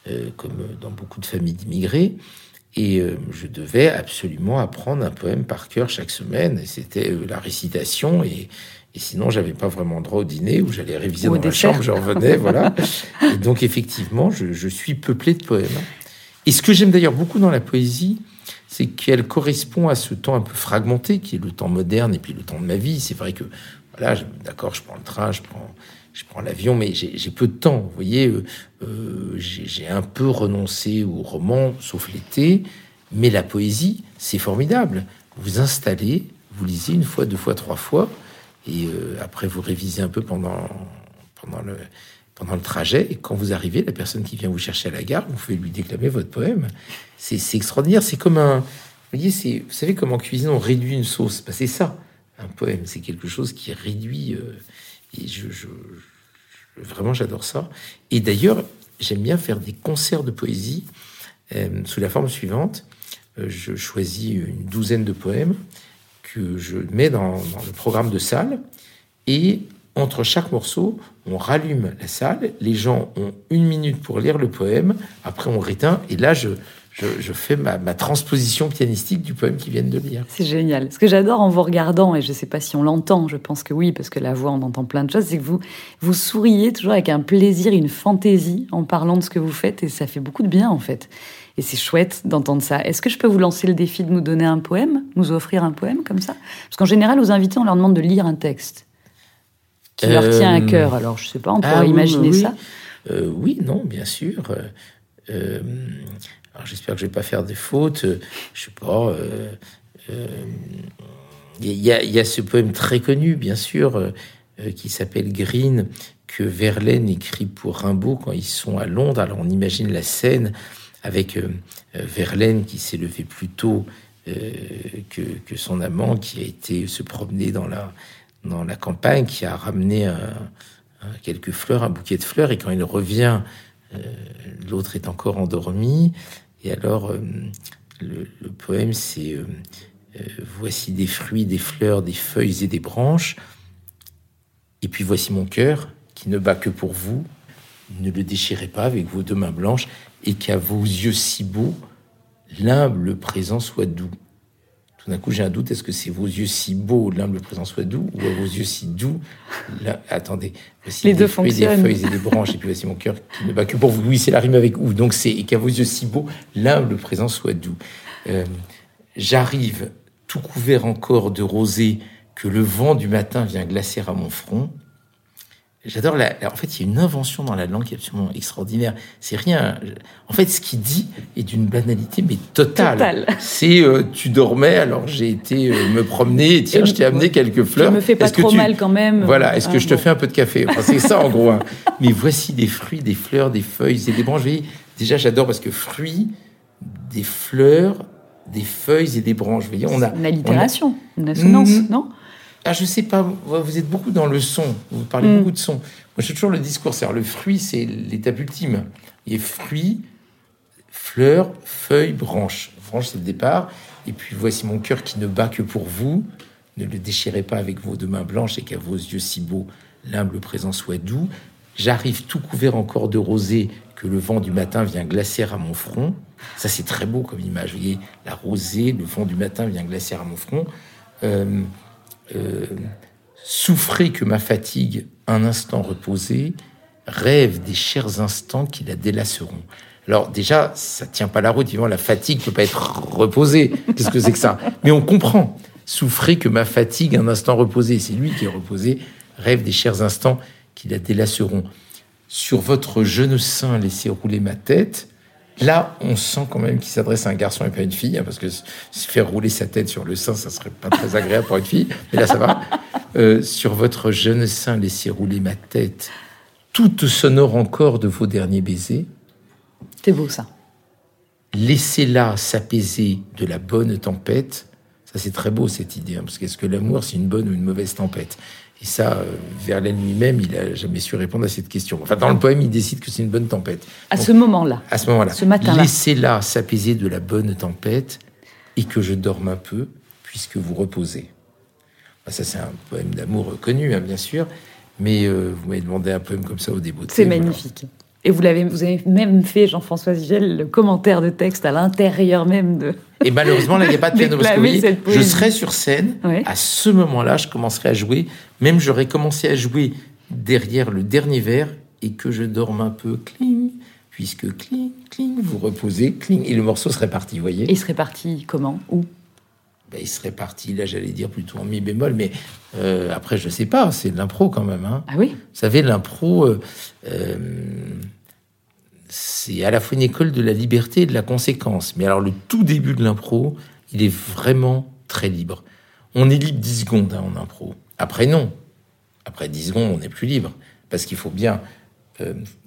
euh, comme dans beaucoup de familles d'immigrés, et euh, je devais absolument apprendre un poème par cœur chaque semaine, et c'était euh, la récitation, et, et sinon j'avais pas vraiment droit au dîner, où j'allais réviser dans ma chambre, je revenais, voilà. Et donc effectivement, je, je suis peuplé de poèmes. Et ce que j'aime d'ailleurs beaucoup dans la poésie, c'est qu'elle correspond à ce temps un peu fragmenté qui est le temps moderne et puis le temps de ma vie. C'est vrai que, voilà, d'accord, je prends le train, je prends, je prends l'avion, mais j'ai peu de temps. Vous voyez, euh, euh, j'ai un peu renoncé au roman, sauf l'été, mais la poésie, c'est formidable. Vous installez, vous lisez une fois, deux fois, trois fois, et euh, après vous révisez un peu pendant, pendant le pendant le trajet, et quand vous arrivez, la personne qui vient vous chercher à la gare, vous pouvez lui déclamer votre poème. C'est extraordinaire. C'est comme un. Vous voyez, vous savez comment en cuisine on réduit une sauce bah, C'est ça, un poème. C'est quelque chose qui réduit. Euh, et je, vraiment, j'adore ça. Et d'ailleurs, j'aime bien faire des concerts de poésie euh, sous la forme suivante. Euh, je choisis une douzaine de poèmes que je mets dans, dans le programme de salle. Et entre chaque morceau, on rallume la salle, les gens ont une minute pour lire le poème, après on réteint, et là je, fais ma, transposition pianistique du poème qu'ils viennent de lire. C'est génial. Ce que j'adore en vous regardant, et je ne sais pas si on l'entend, je pense que oui, parce que la voix, on entend plein de choses, c'est que vous, vous souriez toujours avec un plaisir, une fantaisie en parlant de ce que vous faites, et ça fait beaucoup de bien en fait. Et c'est chouette d'entendre ça. Est-ce que je peux vous lancer le défi de nous donner un poème, nous offrir un poème comme ça? Parce qu'en général, aux invités, on leur demande de lire un texte qui leur tient à euh, cœur. Alors, je sais pas, on pourrait ah imaginer ça. Euh, oui, non, bien sûr. Euh, alors, j'espère que je vais pas faire des fautes. Je sais pas. Il y, y, a ce poème très connu, bien sûr, qui s'appelle Green, que Verlaine écrit pour Rimbaud quand ils sont à Londres. Alors, on imagine la scène avec Verlaine qui s'est levé plus tôt que, que, son amant, qui a été se promener dans la dans la campagne qui a ramené quelques fleurs, un bouquet de fleurs, et quand il revient, euh, l'autre est encore endormi. Et alors, euh, le, poème, c'est euh, Voici des fruits, des fleurs, des feuilles et des branches. Et puis voici mon cœur qui ne bat que pour vous. Ne le déchirez pas avec vos deux mains blanches et qu'à vos yeux si beaux, l'humble présent soit doux. Tout d'un coup, j'ai un doute. Est-ce que c'est vos yeux si beaux, l'humble présent soit doux, ou vos yeux si doux Attendez. Voici Les deux fonctionnent. Des feuilles et des branches, et puis voici mon cœur qui ne bat que pour vous. Oui, c'est la rime avec ou. Donc c'est et qu'à vos yeux si beaux, l'humble présent soit doux. Euh, j'arrive tout couvert encore de rosée que le vent du matin vient glacer à mon front. J'adore la. En fait, il y a une invention dans la langue qui est absolument extraordinaire. C'est rien. En fait, ce qu'il dit est d'une banalité, mais totale. C'est euh, tu dormais, alors j'ai été euh, me promener, et tiens, je t'ai amené quelques fleurs. Je me fais pas trop mal quand même. Voilà, est-ce que je te fais un peu de café C'est ça en gros. Hein. Mais voici des fruits, des fleurs, des feuilles et des branches. Déjà, j'adore parce que fruits, des fleurs, des feuilles et des branches. Vous voyez, on a. Une allitération, une assonance, mm-hmm. non? Ah, je sais pas, vous êtes beaucoup dans le son, vous parlez mm. beaucoup de son. Moi, j'ai toujours le discours, c'est le fruit, c'est l'étape ultime. Il y a fruit, fleurs, feuilles, branches. Branche, c'est le départ. Et puis, voici mon cœur qui ne bat que pour vous. Ne le déchirez pas avec vos deux mains blanches et qu'à vos yeux si beaux, l'humble présent soit doux. J'arrive tout couvert encore de rosée que le vent du matin vient glacer à mon front. Ça, c'est très beau comme image. Vous voyez, la rosée, le vent du matin vient glacier à mon front. Euh, euh, souffrez que ma fatigue, un instant reposé, rêve des chers instants qui la délaceront. Alors déjà, ça tient pas la route. Évidemment, la fatigue peut pas être reposée. Qu'est-ce que c'est que ça? Mais on comprend. Souffrez que ma fatigue, un instant reposé. C'est lui qui est reposé. Rêve des chers instants qui la délaceront. Sur votre jeune sein, laissez rouler ma tête. Là, on sent quand même qu'il s'adresse à un garçon et pas à une fille, hein, parce que se faire rouler sa tête sur le sein, ça serait pas très agréable pour une fille. Mais là, ça va. Euh, sur votre jeune sein, laissez rouler ma tête, toute sonore encore de vos derniers baisers. C'est beau ça. Laissez-la s'apaiser de la bonne tempête. Ça, c'est très beau cette idée, hein, parce qu'est-ce que l'amour, c'est une bonne ou une mauvaise tempête? Et ça, euh, Verlaine lui-même, il a jamais su répondre à cette question. Enfin, dans le poème, il décide que c'est une bonne tempête. À ce moment-là. À ce moment-là. Ce matin-là. Laissez-la s'apaiser de la bonne tempête et que je dorme un peu, puisque vous reposez. Ça, c'est un poème d'amour connu, hein, bien sûr. Mais euh, vous m'avez demandé un poème comme ça au début. C'est magnifique. Et vous l'avez, vous avez même fait, Jean-François Zigel, le commentaire de texte à l'intérieur même de. Et malheureusement, là, il n'y a pas de piano. Parce que, vous voyez, je poésie. serai sur scène. Ouais. À ce moment-là, je commencerai à jouer. Même j'aurais commencé à jouer derrière le dernier vers et que je dorme un peu. Cling. Puisque cling, cling, vous reposez, cling. Et le morceau serait parti, vous voyez. Et il serait parti comment? Où? Ben, il serait parti, là, j'allais dire plutôt en mi bémol. Mais euh, après, je sais pas. C'est de l'impro quand même. Hein. Ah oui Vous savez, l'impro, euh, euh, c'est à la fois une école de la liberté et de la conséquence. Mais alors, le tout début de l'impro, il est vraiment très libre. On est libre 10 secondes hein, en impro. Après, non. Après 10 secondes, on n'est plus libre. Parce qu'il faut bien,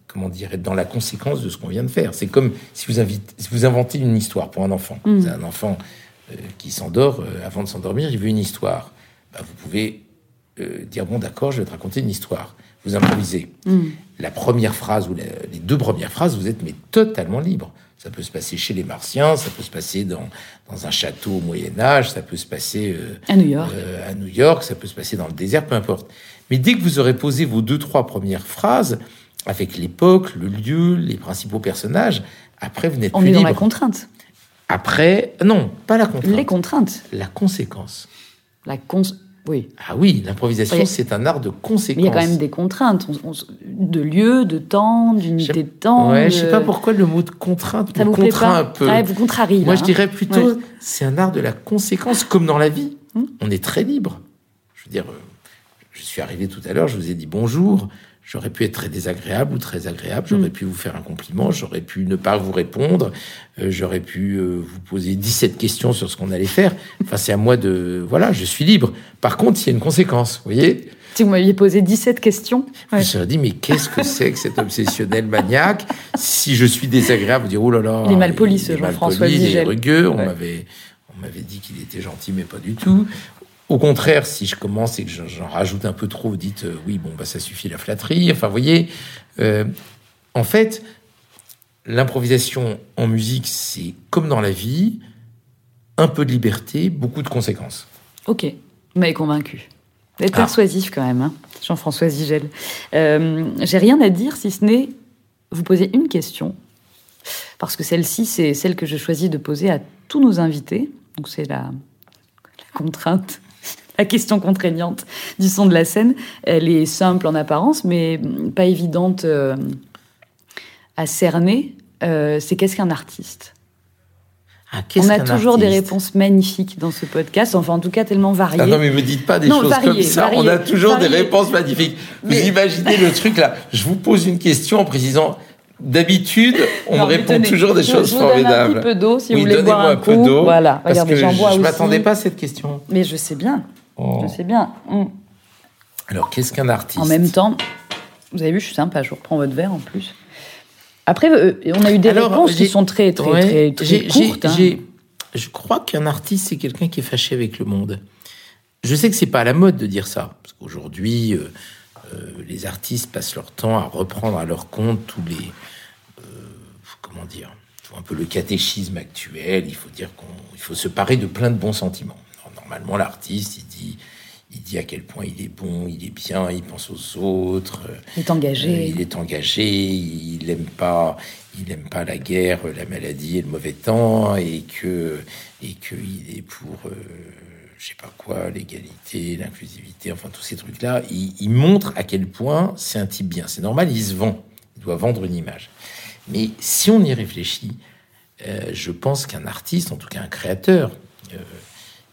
comment dire, être dans la conséquence de ce qu'on vient de faire. C'est comme si vous, invitez, si vous inventez une histoire pour un enfant. C'est un enfant qui s'endort, euh, avant de s'endormir, il veut une histoire. Bah, vous pouvez euh, dire bon d'accord, je vais te raconter une histoire. Vous improvisez. La première phrase ou la- les deux premières phrases, vous êtes mais totalement libre. Ça peut se passer chez les Martiens, ça peut se passer dans, dans un château au Moyen Âge, ça peut se passer euh, À New York. euh, à New York, ça peut se passer dans le désert, peu importe. Mais dès que vous aurez posé vos deux trois premières phrases avec l'époque, le lieu, les principaux personnages, après vous n'êtes On plus est dans libre. la contrainte. Après, non, pas la contrainte, Les contraintes. la conséquence. La cons... Oui. Ah oui, l'improvisation, Oui. c'est un art de conséquence. Mais il y a quand même des contraintes. On- on- de lieu, de temps, d'unité de temps. Ouais, de- je sais pas pourquoi le mot de contrainte Ça me vous contraint un peu. Vous contrarie. Moi, là, je hein. dirais plutôt, Ouais. c'est un art de la conséquence, comme dans la vie. Hmm. On est très libre. Je veux dire, euh, je suis arrivé tout à l'heure, je vous ai dit bonjour. J'aurais pu être très désagréable ou très agréable. Hmm. J'aurais pu vous faire un compliment. J'aurais pu ne pas vous répondre. euh, J'aurais pu euh, vous poser 17 questions sur ce qu'on allait faire. Enfin, c'est à moi de... Voilà, je suis libre. Par contre, il y a une conséquence. Vous voyez? Si vous m'aviez posé 17 questions. je me serais dit, mais qu'est-ce que c'est que cet obsessionnel maniaque? Si je suis désagréable, vous dire, oh là là. Il est mal poli, ce Jean-François Il est rugueux. On Ouais. m'avait, on m'avait dit qu'il était gentil, mais pas du tout. Au contraire, si je commence et que j'en- rajoute un peu trop, vous dites, euh, oui, bon, bah, ça suffit la flatterie. Enfin, vous voyez, euh, en fait, l'improvisation en musique, c'est comme dans la vie, un peu de liberté, beaucoup de conséquences. Ok, vous m'avez convaincu. Vous êtes Ah. persuasif quand même, hein, Jean-François Zigel. Euh, J'ai rien à dire si ce n'est vous poser une question, parce que celle-ci, c'est celle que je choisis de poser à tous nos invités. Donc c'est la, la contrainte, la question contraignante du son de la scène. Elle est simple en apparence, mais pas évidente euh, à cerner. Euh, c'est qu'est-ce qu'un artiste? Ah, On a toujours des réponses magnifiques dans ce podcast, enfin en tout cas tellement variées. Ah non, mais me dites pas des Non, choses comme ça. On a toujours des réponses magnifiques. Mais- Vous imaginez le truc là. Je vous pose une question en précisant. D'habitude, on Non, me répond tenez, toujours des je- choses je vous donne formidables. un petit peu d'eau si oui, vous voulez boire un un peu coup. d'eau. Voilà, parce regardez, que j'en bois je aussi. m'attendais pas à cette question. Mais je sais bien, Oh. je sais bien. Hum. Alors, qu'est-ce qu'un artiste En même temps, vous avez vu, je suis sympa, je reprends votre verre en plus. Après, euh, on a eu des Alors, réponses qui sont très, très, Ouais, très, courtes. hein. Je crois qu'un artiste, c'est quelqu'un qui est fâché avec le monde. Je sais que c'est pas à la mode de dire ça, parce qu'aujourd'hui, euh, euh, les artistes passent leur temps à reprendre à leur compte tous les, euh, comment dire, un peu le catéchisme actuel. Il faut dire qu'on, il faut se parer de plein de bons sentiments. Normalement, l'artiste, il dit, il dit à quel point il est bon, il est bien, il pense aux autres. Il est engagé. Euh, il est engagé, il n'aime pas, il aime pas la guerre, la maladie et le mauvais temps, et que et qu'il est pour, euh, je sais pas quoi, l'égalité, l'inclusivité, enfin tous ces trucs-là. Il, il, montre à quel point c'est un type bien. C'est normal, il se vend, il doit vendre une image. Mais si on y réfléchit, euh, je pense qu'un artiste, en tout cas un créateur,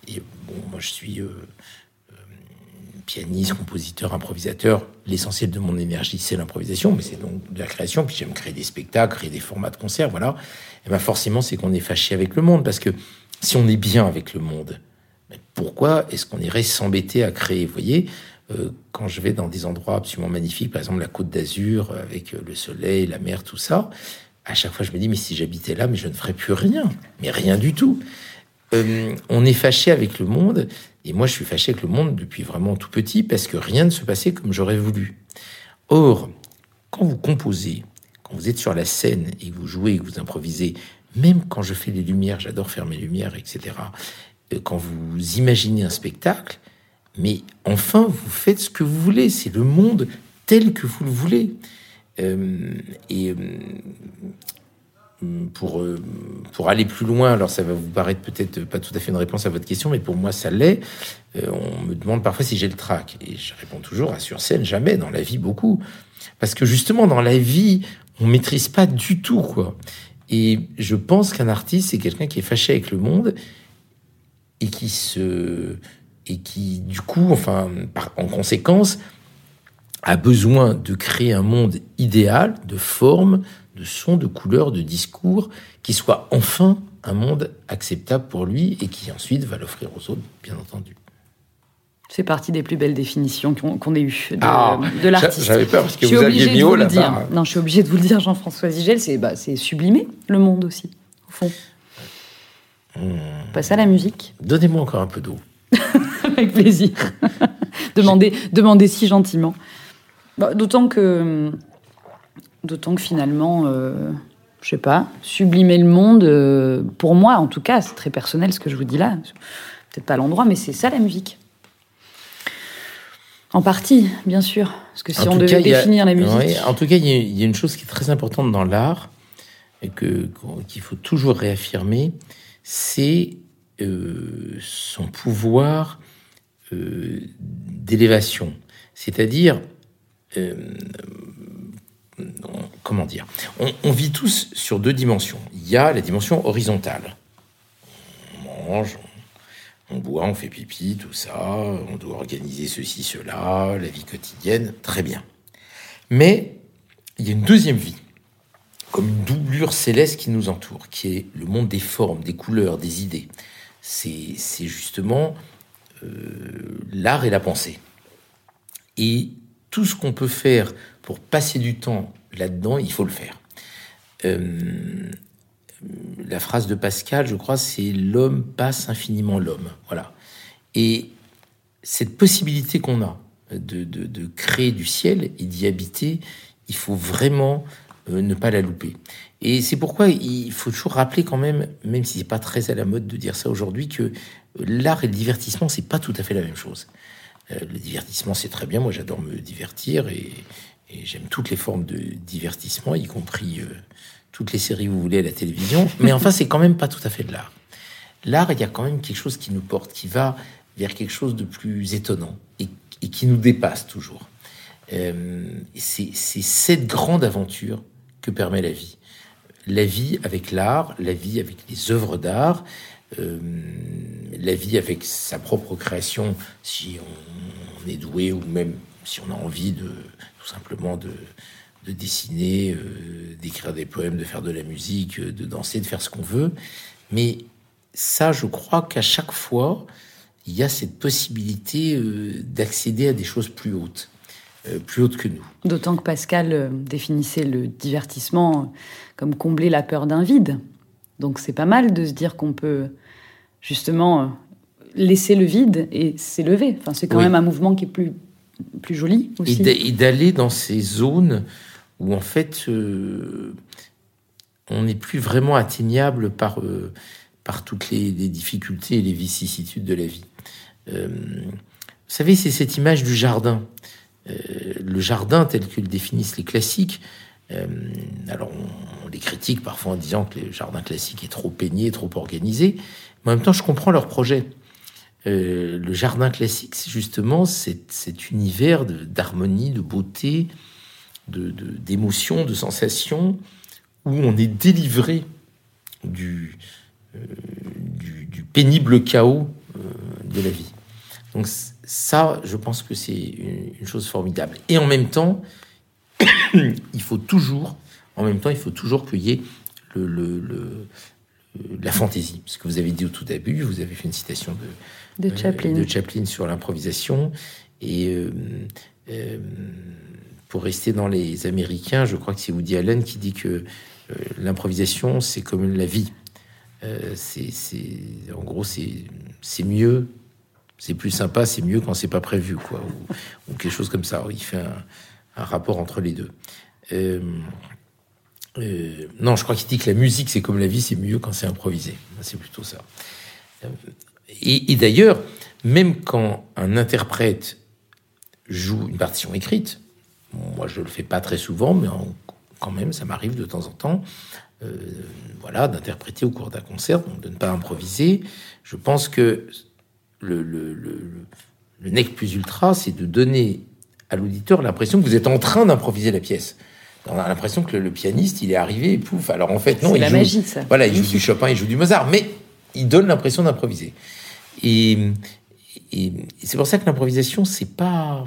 et bon, moi je suis euh, pianiste, compositeur, improvisateur. L'essentiel de mon énergie, c'est l'improvisation, mais c'est donc de la création. Puis j'aime créer des spectacles, créer des formats de concerts, voilà. Et ben forcément, c'est qu'on est fâché avec le monde, parce que si on est bien avec le monde, pourquoi est-ce qu'on irait s'embêter à créer Vous voyez, euh, quand je vais dans des endroits absolument magnifiques, par exemple la Côte d'Azur, avec le soleil, la mer, tout ça, à chaque fois je me dis, mais si j'habitais là, mais je ne ferais plus rien, mais rien du tout. Euh, on est fâché avec le monde, et moi je suis fâché avec le monde depuis vraiment tout petit, parce que rien ne se passait comme j'aurais voulu. Or, quand vous composez, quand vous êtes sur la scène et que vous jouez, que vous improvisez, même quand je fais les lumières, j'adore faire mes lumières, etc. Euh, quand vous imaginez un spectacle, mais enfin, vous faites ce que vous voulez. C'est le monde tel que vous le voulez. Et euh, pour, euh, pour aller plus loin, alors ça va vous paraître peut-être pas tout à fait une réponse à votre question, mais pour moi ça l'est. Euh, on me demande parfois si j'ai le trac. Et je réponds toujours, à sur scène, jamais, dans la vie, beaucoup. Parce que justement, dans la vie, on maîtrise pas du tout, quoi. Et je pense qu'un artiste, c'est quelqu'un qui est fâché avec le monde et qui se, et qui, du coup, enfin, en conséquence, a besoin de créer un monde idéal, de forme, de son, de couleur, de discours, qui soit enfin un monde acceptable pour lui et qui ensuite va l'offrir aux autres, bien entendu. C'est partie des plus belles définitions qu'on ait eues de, ah, de l'artiste. J'avais peur parce que vous aviez mis haut là-bas. Non, je suis obligé de vous le dire, Jean-François Zigel, c'est bah, sublimer le monde aussi, au fond. Hmm. Passe à la musique. Donnez-moi encore un peu d'eau. Avec plaisir. demandez, demandez si gentiment. Bah, d'autant que, d'autant que finalement, euh, je sais pas, sublimer le monde, euh, pour moi en tout cas, c'est très personnel ce que je vous dis là. Peut-être pas l'endroit, mais c'est ça la musique. En partie, bien sûr. Parce que si on devait définir la musique. en tout cas, il y, a une chose qui est très importante dans l'art et que qu'il faut toujours réaffirmer, c'est euh, son pouvoir euh, d'élévation. C'est-à-dire, euh, comment dire on, vit tous sur deux dimensions. Il y a la dimension horizontale. On mange, on, boit, on fait pipi, tout ça. On doit organiser ceci, cela, la vie quotidienne, très bien. Mais il y a une deuxième vie, comme une doublure céleste qui nous entoure, qui est le monde des formes, des couleurs, des idées. C'est justement euh, l'art et la pensée. Et tout ce qu'on peut faire pour passer du temps là-dedans, il faut le faire. Euh, la phrase de Pascal, je crois, c'est l'homme passe infiniment l'homme. Voilà. Et cette possibilité qu'on a de, créer du ciel et d'y habiter, il faut vraiment euh, ne pas la louper. Et c'est pourquoi il faut toujours rappeler quand même, même si c'est pas très à la mode de dire ça aujourd'hui, que l'art et le divertissement, c'est pas tout à fait la même chose. Euh, le divertissement, c'est très bien. Moi, j'adore me divertir et, j'aime toutes les formes de divertissement, y compris euh, toutes les séries que vous voulez à la télévision. Mais enfin, c'est quand même pas tout à fait de l'art. L'art, il y a quand même quelque chose qui nous porte, qui va vers quelque chose de plus étonnant et, qui nous dépasse toujours. Euh, c'est cette grande aventure que permet la vie. La vie avec l'art, la vie avec les œuvres d'art, euh, la vie avec sa propre création, si on, est doué ou même si on a envie de tout simplement de, dessiner, euh, d'écrire des poèmes, de faire de la musique, euh, de danser, de faire ce qu'on veut. Mais ça, je crois qu'à chaque fois, il y a cette possibilité d'accéder à des choses plus hautes, plus hautes que nous. D'autant que Pascal définissait le divertissement comme combler la peur d'un vide. Donc c'est pas mal de se dire qu'on peut justement euh, laisser le vide et s'élever. Enfin, c'est quand même un mouvement qui est plus, plus joli aussi. Et d'aller dans ces zones où en fait euh, on n'est plus vraiment atteignable par, euh, par toutes les, difficultés et les vicissitudes de la vie. vous savez, c'est cette image du jardin. Le jardin tel que le définissent les classiques. Alors, on, les critique parfois en disant que le jardin classique est trop peigné, trop organisé. Mais en même temps, je comprends leur projet. Euh, le jardin classique, c'est justement cet, univers d'harmonie, de, beauté, d'émotion, de, de sensations, où on est délivré du, du, du, pénible chaos de la vie. Donc ça, je pense que c'est une, chose formidable. Et en même temps, il faut toujours, en même temps, il faut toujours qu'il y ait le, la fantaisie. Ce que vous avez dit au tout début, vous avez fait une citation de, de, Chaplin. de Chaplin sur l'improvisation. Et euh, euh, pour rester dans les Américains, je crois que c'est Woody Allen qui dit que euh, l'improvisation, c'est comme la vie. c'est, en gros, c'est mieux c'est plus sympa, c'est mieux quand c'est pas prévu, quoi, ou, quelque chose comme ça. Il fait un, rapport entre les deux. Euh, euh, non, je crois qu'il dit que la musique, c'est comme la vie, c'est mieux quand c'est improvisé. C'est plutôt ça. Euh, et, d'ailleurs, même quand un interprète joue une partition écrite, moi je le fais pas très souvent, mais quand même, ça m'arrive de temps en temps, voilà, d'interpréter au cours d'un concert, donc de ne pas improviser. Je pense que le, le, le, nec plus ultra, c'est de donner à l'auditeur l'impression que vous êtes en train d'improviser la pièce. On a l'impression que le, pianiste, il est arrivé et pouf. Alors en fait, non, il la joue, magie, ça. Voilà, il joue du Chopin, il joue du Mozart, mais il donne l'impression d'improviser. Et, et, c'est pour ça que l'improvisation, c'est pas,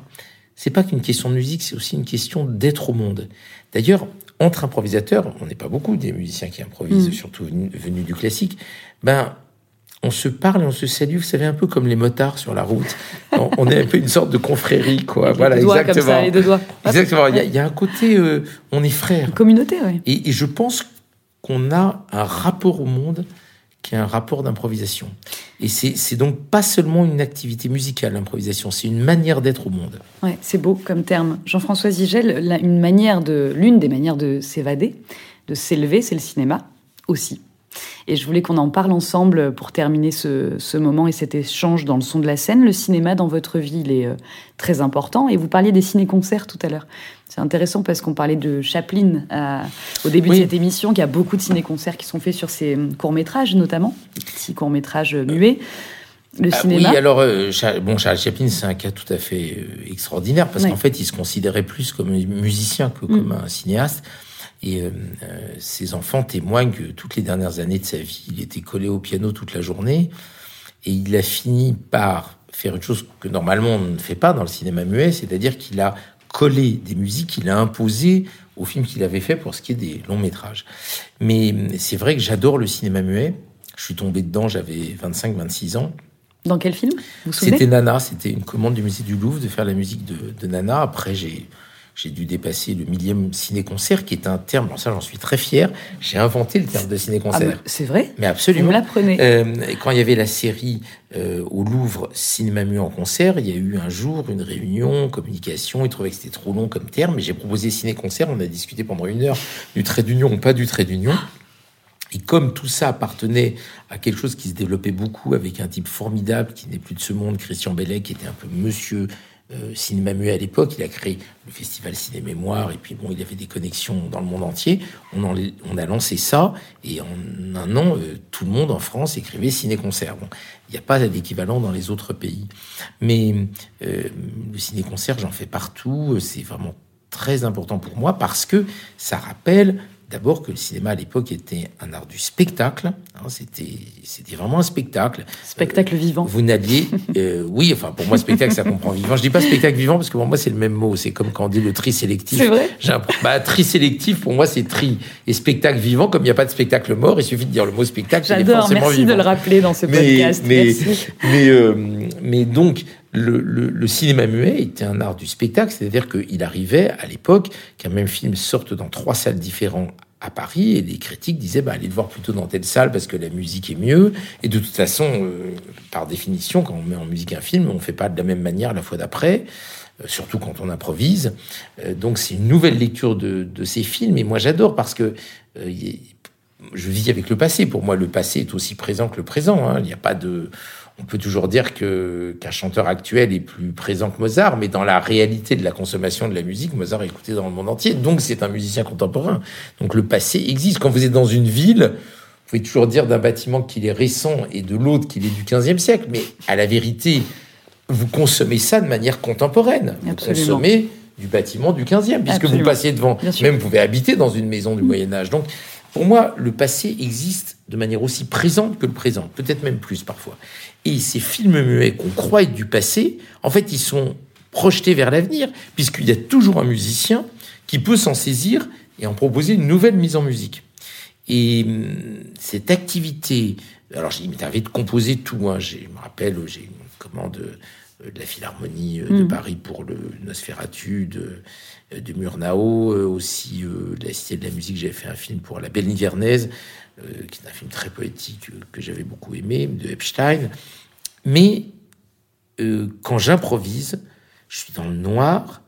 c'est pas qu'une question de musique, c'est aussi une question d'être au monde. D'ailleurs, entre improvisateurs, on n'est pas beaucoup des musiciens qui improvisent, mm. surtout venus du classique. Ben, on se parle et on se salue, vous savez, un peu comme les motards sur la route. On, est un peu une sorte de confrérie, quoi. voilà, exactement. les deux doigts. Exactement. Il y, a, un côté, euh, on est frères. communauté, oui. Et, je pense qu'on a un rapport au monde qui est un rapport d'improvisation. Et c'est donc pas seulement une activité musicale, l'improvisation, c'est une manière d'être au monde. Ouais, c'est beau comme terme. Jean-François Zigel, une manière de, l'une des manières de s'évader, de s'élever, c'est le cinéma aussi. Et je voulais qu'on en parle ensemble pour terminer ce, moment et cet échange dans le son de la scène. Le cinéma dans votre vie, il est euh, très important. Et vous parliez des ciné-concerts tout à l'heure. C'est intéressant parce qu'on parlait de Chaplin euh, au début de cette émission, qu'il y a beaucoup de ciné-concerts qui sont faits sur ces hum, courts-métrages, notamment, petits courts-métrages euh, muets. Le cinéma. Oui, alors, bon, Charles Chaplin, c'est un cas tout à fait extraordinaire parce qu'en fait, il se considérait plus comme un musicien que comme mm. un cinéaste. Et euh, euh, ses enfants témoignent que toutes les dernières années de sa vie, il était collé au piano toute la journée. Et il a fini par faire une chose que normalement on ne fait pas dans le cinéma muet, c'est-à-dire qu'il a collé des musiques qu'il a imposées aux films qu'il avait fait pour ce qui est des longs métrages. Mais c'est vrai que j'adore le cinéma muet. Je suis tombé dedans, j'avais 25-26 ans. Dans quel film? C'était Nana, c'était une commande du musée du Louvre de faire la musique de, de Nana. Après, j'ai j'ai dû dépasser le millième ciné-concert, qui est un terme, ça j'en suis très fier, j'ai inventé le terme de ciné-concert. Ah, c'est vrai Mais absolument. Vous l'apprenez. Euh, quand il y avait la série euh, au Louvre Cinéma Muet en concert, il y a eu un jour une réunion, communication, ils trouvaient que c'était trop long comme terme, mais j'ai proposé ciné-concert, on a discuté pendant une heure du trait d'union ou pas du trait d'union. Et comme tout ça appartenait à quelque chose qui se développait beaucoup avec un type formidable qui n'est plus de ce monde, Christian Bellet, qui était un peu monsieur euh, cinéma muet à l'époque. Il a créé le festival Ciné Mémoire et puis bon, il avait des connexions dans le monde entier. On, on a lancé ça et en un an, euh, tout le monde en France écrivait ciné-concert. Il n'y a pas d'équivalent dans les autres pays. Mais euh, le ciné-concert, j'en fais partout. C'est vraiment très important pour moi parce que ça rappelle D'abord que le cinéma à l'époque était un art du spectacle. Hein, c'était, c'était vraiment un spectacle. Spectacle vivant. Vous n'alliez, euh, oui, enfin pour moi spectacle ça comprend vivant. Je dis pas spectacle vivant parce que pour moi c'est le même mot. C'est comme quand on dit le tri sélectif. C'est vrai. Un, bah, tri sélectif pour moi c'est tri et spectacle vivant. Comme il n'y a pas de spectacle mort, il suffit de dire le mot spectacle. J'adore. Merci de le rappeler dans ce podcast. Mais, mais, euh, mais donc le, cinéma muet était un art du spectacle, c'est-à-dire qu'il arrivait à l'époque qu'un même film sorte dans trois salles différentes à Paris et les critiques disaient bah, allez le voir plutôt dans telle salle parce que la musique est mieux. Et de toute façon euh, par définition quand on met en musique un film on fait pas de la même manière la fois d'après euh, surtout quand on improvise. Euh, donc c'est une nouvelle lecture de, de, ces films et moi j'adore parce que je vis avec le passé. Pour moi le passé est aussi présent que le présent hein. il n'y a pas de on peut toujours dire que qu'un chanteur actuel est plus présent que Mozart, mais dans la réalité de la consommation de la musique, Mozart est écouté dans le monde entier. Donc c'est un musicien contemporain. Donc le passé existe. Quand vous êtes dans une ville, vous pouvez toujours dire d'un bâtiment qu'il est récent et de l'autre qu'il est du 15e siècle, mais à la vérité, vous consommez ça de manière contemporaine. Vous consommez du bâtiment du 15e, puisque vous passez devant. Même vous pouvez habiter dans une maison du Moyen Âge. Donc pour moi, le passé existe de manière aussi présente que le présent, peut-être même plus parfois. Et ces films muets qu'on croit être du passé, en fait, ils sont projetés vers l'avenir, puisqu'il y a toujours un musicien qui peut s'en saisir et en proposer une nouvelle mise en musique. Et hum, cette activité, alors m'est arrivé de composer tout. Hein, je me rappelle, j'ai une commande euh, de la Philharmonie euh, de mm. Paris pour le Nosferatu, de, euh, de Murnau, aussi de la Cité de la Musique, j'avais fait un film pour La Belle Nivernaise, qui est un film très poétique que j'avais beaucoup aimé, de Epstein. Mais quand j'improvise, je suis dans le noir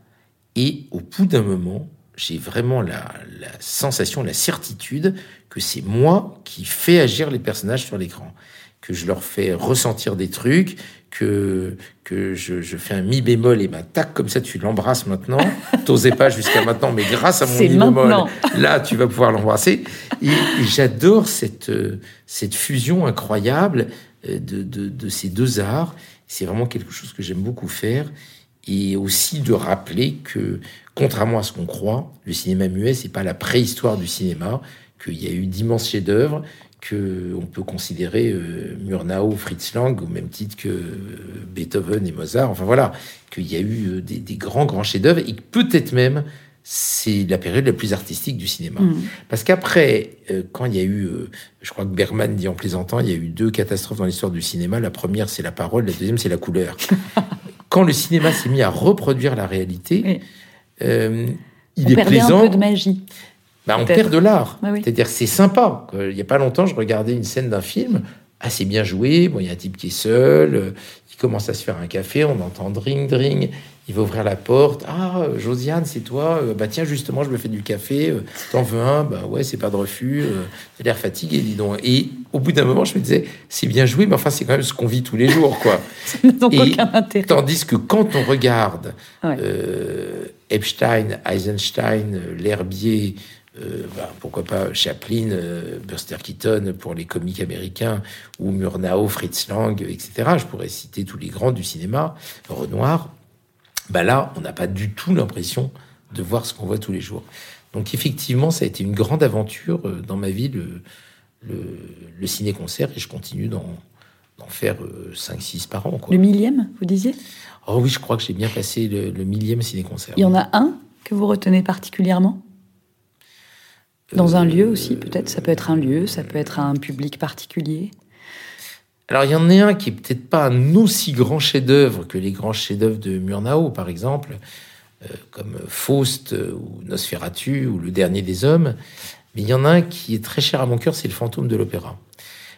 et au bout d'un moment, j'ai vraiment la, la, sensation, la certitude que c'est moi qui fais agir les personnages sur l'écran, que je leur fais ressentir des trucs, que, que je, je, fais un mi bémol et ben tac comme ça tu l'embrasses maintenant. T'osais pas jusqu'à maintenant, mais grâce à mon mi bémol, là tu vas pouvoir l'embrasser. Et, j'adore cette cette fusion incroyable euh, de, de, de ces deux arts. C'est vraiment quelque chose que j'aime beaucoup faire et aussi de rappeler que contrairement à ce qu'on croit, le cinéma muet c'est pas la préhistoire du cinéma, qu'il y a eu d'immenses chefs-d'œuvre qu'on peut considérer euh, Murnau, Fritz Lang au même titre que euh, Beethoven et Mozart. Enfin voilà, qu'il y a eu euh, des, grands, grands chefs-d'œuvre et peut-être même c'est la période la plus artistique du cinéma. Mm. Parce qu'après, quand il y a eu, je crois que Bergman dit en plaisantant, il y a eu deux catastrophes dans l'histoire du cinéma. La première, c'est la parole, la deuxième, c'est la couleur. quand le cinéma s'est mis à reproduire la réalité, il est plaisant. un peu de magie. Bah, on perd de l'art. Bah C'est-à-dire c'est sympa. Il n'y a pas longtemps, je regardais une scène d'un film assez bien joué. Bon, il y a un type qui est seul, euh, il commence à se faire un café, on entend dring dring. Il va ouvrir la porte. Ah, Josiane, c'est toi euh, Bah tiens, justement, je me fais du café. Euh, t'en veux un? Bah ouais, c'est pas de refus. T'as l'air fatigué, dis donc. Et au bout d'un moment, je me disais, c'est bien joué, mais enfin, c'est quand même ce qu'on vit tous les jours, quoi. aucun intérêt. Tandis que quand on regarde Epstein, Eisenstein, L'Herbier, euh, bah, pourquoi pas Chaplin, euh, Buster Keaton pour les comiques américains, ou Murnau, Fritz Lang, etc. Je pourrais citer tous les grands du cinéma, Renoir. Bah là, on n'a pas du tout l'impression de voir ce qu'on voit tous les jours. Donc effectivement, ça a été une grande aventure euh, dans ma vie, le, le, ciné-concert, et je continue d'en, faire 5-6 par an. Le millième, vous disiez? Oh oui, je crois que j'ai bien passé le, le millième ciné-concert. Il y en a un que vous retenez particulièrement? Dans un lieu aussi, peut-être? Ça peut être un lieu, ça peut être un public particulier? Alors il y en a un qui est peut-être pas un aussi grand chef-d'œuvre que les grands chefs-d'œuvre de Murnau, par exemple, euh, comme Faust euh, ou Nosferatu ou Le Dernier des Hommes. Mais il y en a un qui est très cher à mon cœur, c'est le fantôme de l'opéra.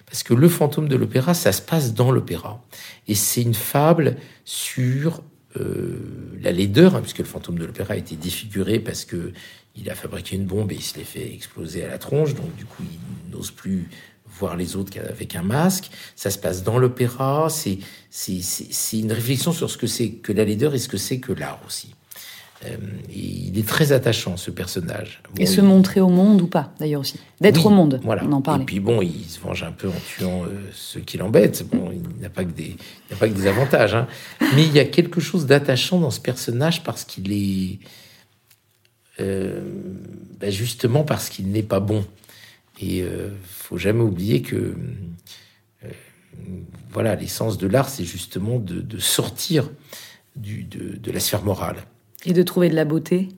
Parce que le fantôme de l'opéra, ça se passe dans l'opéra. Et c'est une fable sur euh, la laideur, hein, puisque le fantôme de l'opéra a été défiguré parce que il a fabriqué une bombe et il se l'est fait exploser à la tronche, donc du coup il n'ose plus voir les autres qu'avec un masque. Ça se passe dans l'opéra, c'est c'est une réflexion sur ce que c'est que la laideur et ce que c'est que l'art aussi. Euh, il est très attachant ce personnage. et se montrer au monde ou pas, d'ailleurs aussi. D'être au monde, voilà. on en parle. Et puis bon, il se venge un peu en tuant euh, ceux qui l'embêtent. Bon, il n'a pas que des, il pas que des avantages. Hein. Mais il y a quelque chose d'attachant dans ce personnage parce qu'il est ben justement parce qu'il n'est pas bon. Et euh, faut jamais oublier que euh, voilà, l'essence de l'art, c'est justement de, sortir du, de, la sphère morale. Et de trouver de la beauté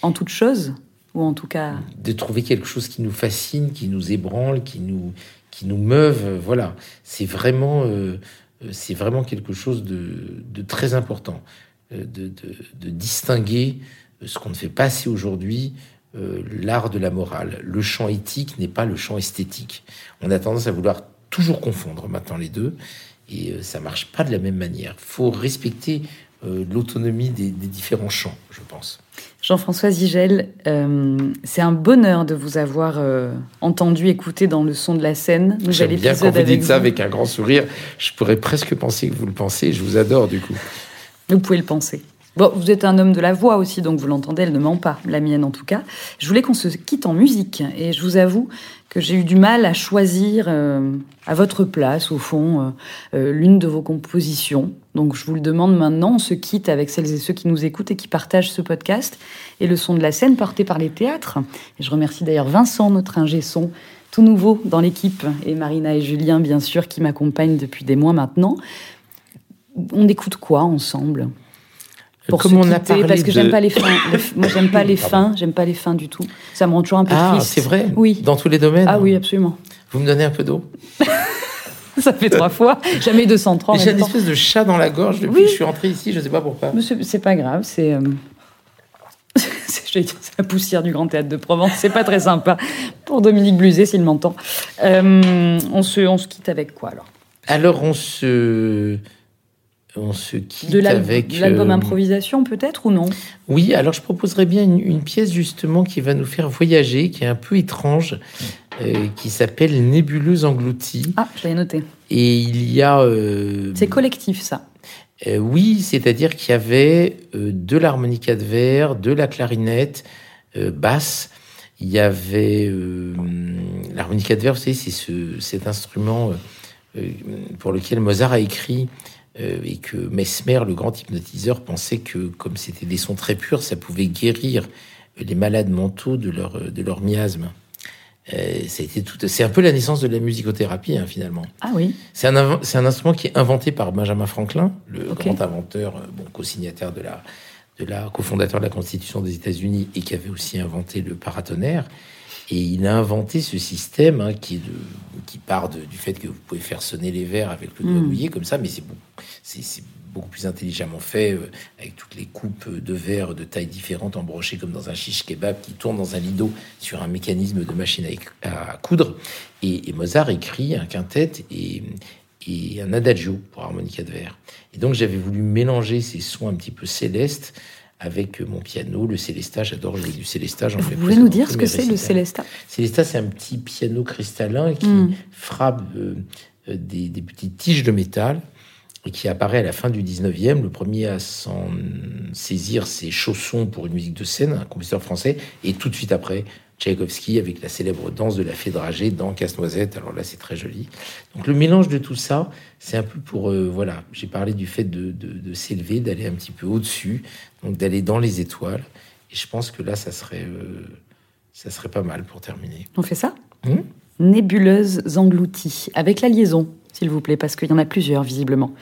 en toute chose, ou en tout cas... De trouver quelque chose qui nous fascine, qui nous ébranle, qui nous, qui nous meuve, voilà. C'est vraiment, c'est vraiment quelque chose de, de très important, de distinguer ce qu'on ne fait pas assez aujourd'hui, euh, l'art de la morale. Le champ éthique n'est pas le champ esthétique. On a tendance à vouloir toujours confondre maintenant les deux, et euh, ça marche pas de la même manière. Il faut respecter euh, l'autonomie des, différents champs, je pense. Jean-François Zigel, euh, c'est un bonheur de vous avoir entendu, écouté dans le son de la scène. J'aime bien quand vous dites ça avec un grand sourire. Je pourrais presque penser que vous le pensez. Je vous adore du coup. Vous pouvez le penser. Vous êtes un homme de la voix aussi, donc vous l'entendez, elle ne ment pas, la mienne en tout cas. Je voulais qu'on se quitte en musique, et je vous avoue que j'ai eu du mal à choisir euh, à votre place, au fond, euh, euh, l'une de vos compositions. Donc je vous le demande maintenant, on se quitte avec celles et ceux qui nous écoutent et qui partagent ce podcast, et le son de la scène porté par les théâtres. Et je remercie d'ailleurs Vincent, notre ingé son, tout nouveau dans l'équipe, et Marina et Julien, bien sûr, qui m'accompagnent depuis des mois maintenant. On écoute quoi ensemble? Pour Comme on a parlé parce que j'aime pas les fins. moi, j'aime pas les fins. J'aime pas les fins du tout. Ça me rend toujours un peu ah, triste. Ah, c'est vrai. Oui. Dans tous les domaines. Ah oui, absolument. Vous me donnez un peu d'eau. ça fait trois fois. Jamais 230. J'ai une espèce de chat dans la gorge depuis que je suis entrée ici. Je sais pas pourquoi. C'est pas grave. C'est. Euh... c'est la poussière du Grand Théâtre de Provence. C'est pas très sympa pour Dominique Bluzet s'il m'entend. Euh, on, se, on se quitte avec quoi alors? Alors on se on se quitte de avec l'album euh, improvisation peut-être ou non? Oui, alors je proposerais bien une, pièce justement qui va nous faire voyager, qui est un peu étrange, euh, qui s'appelle Nébuleuse engloutie. Ah, je l'ai noté. Et il y a. Euh, C'est collectif ça. oui, c'est-à-dire qu'il y avait de l'harmonica de verre, de la clarinette basse. Il y avait l'harmonica de verre, vous savez, c'est ce, cet instrument pour lequel Mozart a écrit euh, et que Mesmer, le grand hypnotiseur, pensait que comme c'était des sons très purs, ça pouvait guérir les malades mentaux de leur, de leur miasme. Euh, c'est un peu la naissance de la musicothérapie, hein, finalement. Ah oui. C'est un, un, instrument qui est inventé par Benjamin Franklin, le grand inventeur, euh, bon, co-signataire de la, de la, cofondateur de la Constitution des États-Unis et qui avait aussi inventé le paratonnerre. Et il a inventé ce système hein, qui, est de, qui part du fait que vous pouvez faire sonner les verres avec le doigt hmm. mouillé comme ça, mais c'est c'est beaucoup plus intelligemment fait, euh, avec toutes les coupes de verre de tailles différentes embrochées comme dans un chiche kebab qui tourne dans un lido sur un mécanisme de machine à, coudre. Et, Mozart écrit un quintet et, et un adagio pour harmonica de verre. Et donc j'avais voulu mélanger ces sons un petit peu célestes avec mon piano, le Célesta. J'adore jouer du Célesta. Vous pouvez nous dire ce que c'est le Célesta? Célesta, c'est un petit piano cristallin qui hmm. frappe euh, euh, des, des, petites tiges de métal et qui apparaît à la fin du 19e. Le premier à s'en saisir, c'est Chausson pour une musique de scène, un compositeur français, et tout de suite après, Tchaïkovski avec la célèbre danse de la fée dragée dans Casse-Noisette. Alors là, c'est très joli. Donc le mélange de tout ça, c'est un peu pour... Euh, voilà, j'ai parlé du fait de, de, s'élever, d'aller un petit peu au-dessus, donc d'aller dans les étoiles. Et je pense que là, ça serait, euh, ça serait pas mal pour terminer. On fait ça? Hum Nébuleuse engloutie, avec la liaison, s'il vous plaît, parce qu'il y en a plusieurs, visiblement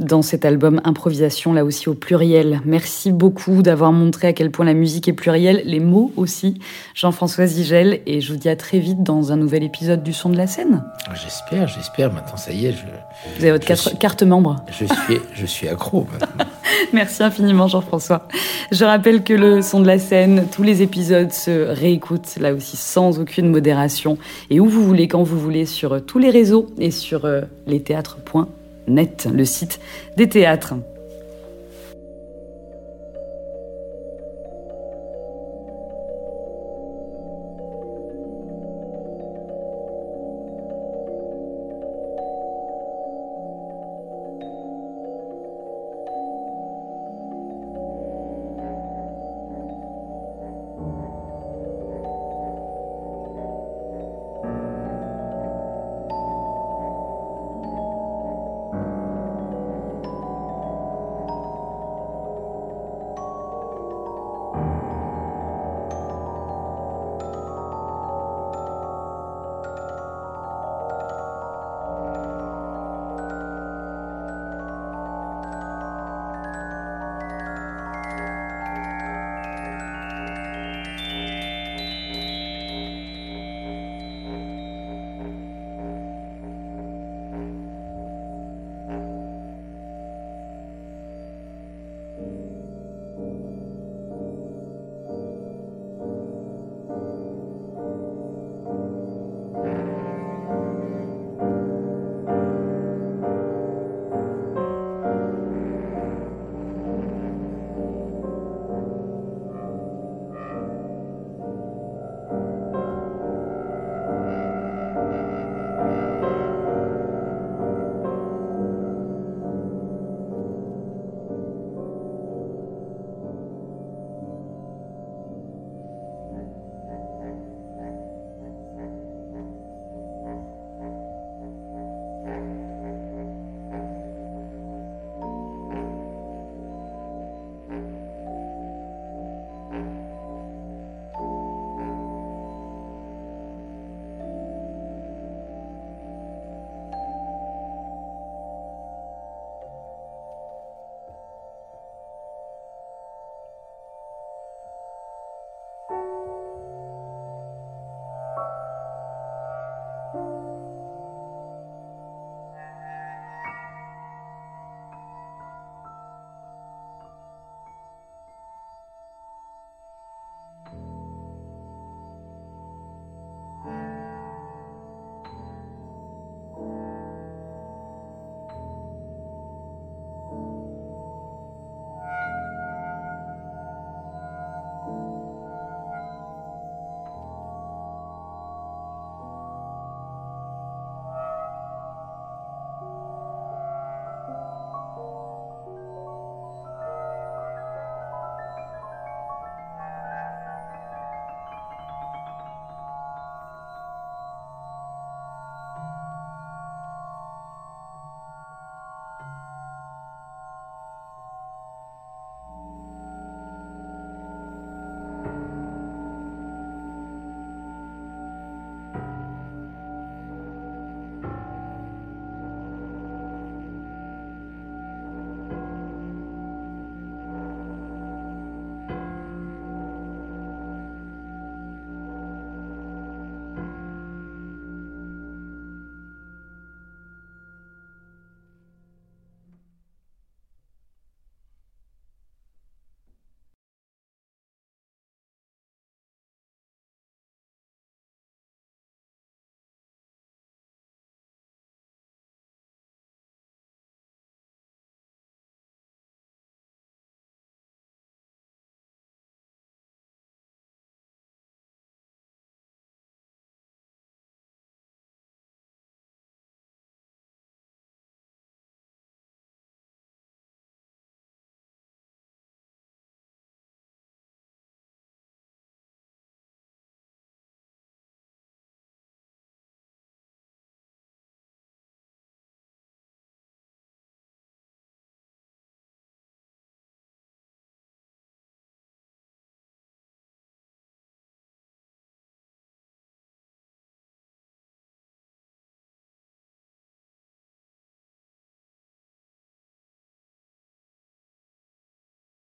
dans cet album Improvisation, là aussi au pluriel. Merci beaucoup d'avoir montré à quel point la musique est plurielle, les mots aussi. Jean-François Zigel, et je vous dis à très vite dans un nouvel épisode du Son de la scène. J'espère, j'espère. Maintenant, ça y est. Je, vous avez votre carte, membre. Je suis, je suis accro maintenant. Merci infiniment, Jean-François. Je rappelle que le Son de la scène, tous les épisodes se réécoutent, là aussi, sans aucune modération, et où vous voulez, quand vous voulez, sur tous les réseaux et sur euh, théâtres net, le site des théâtres.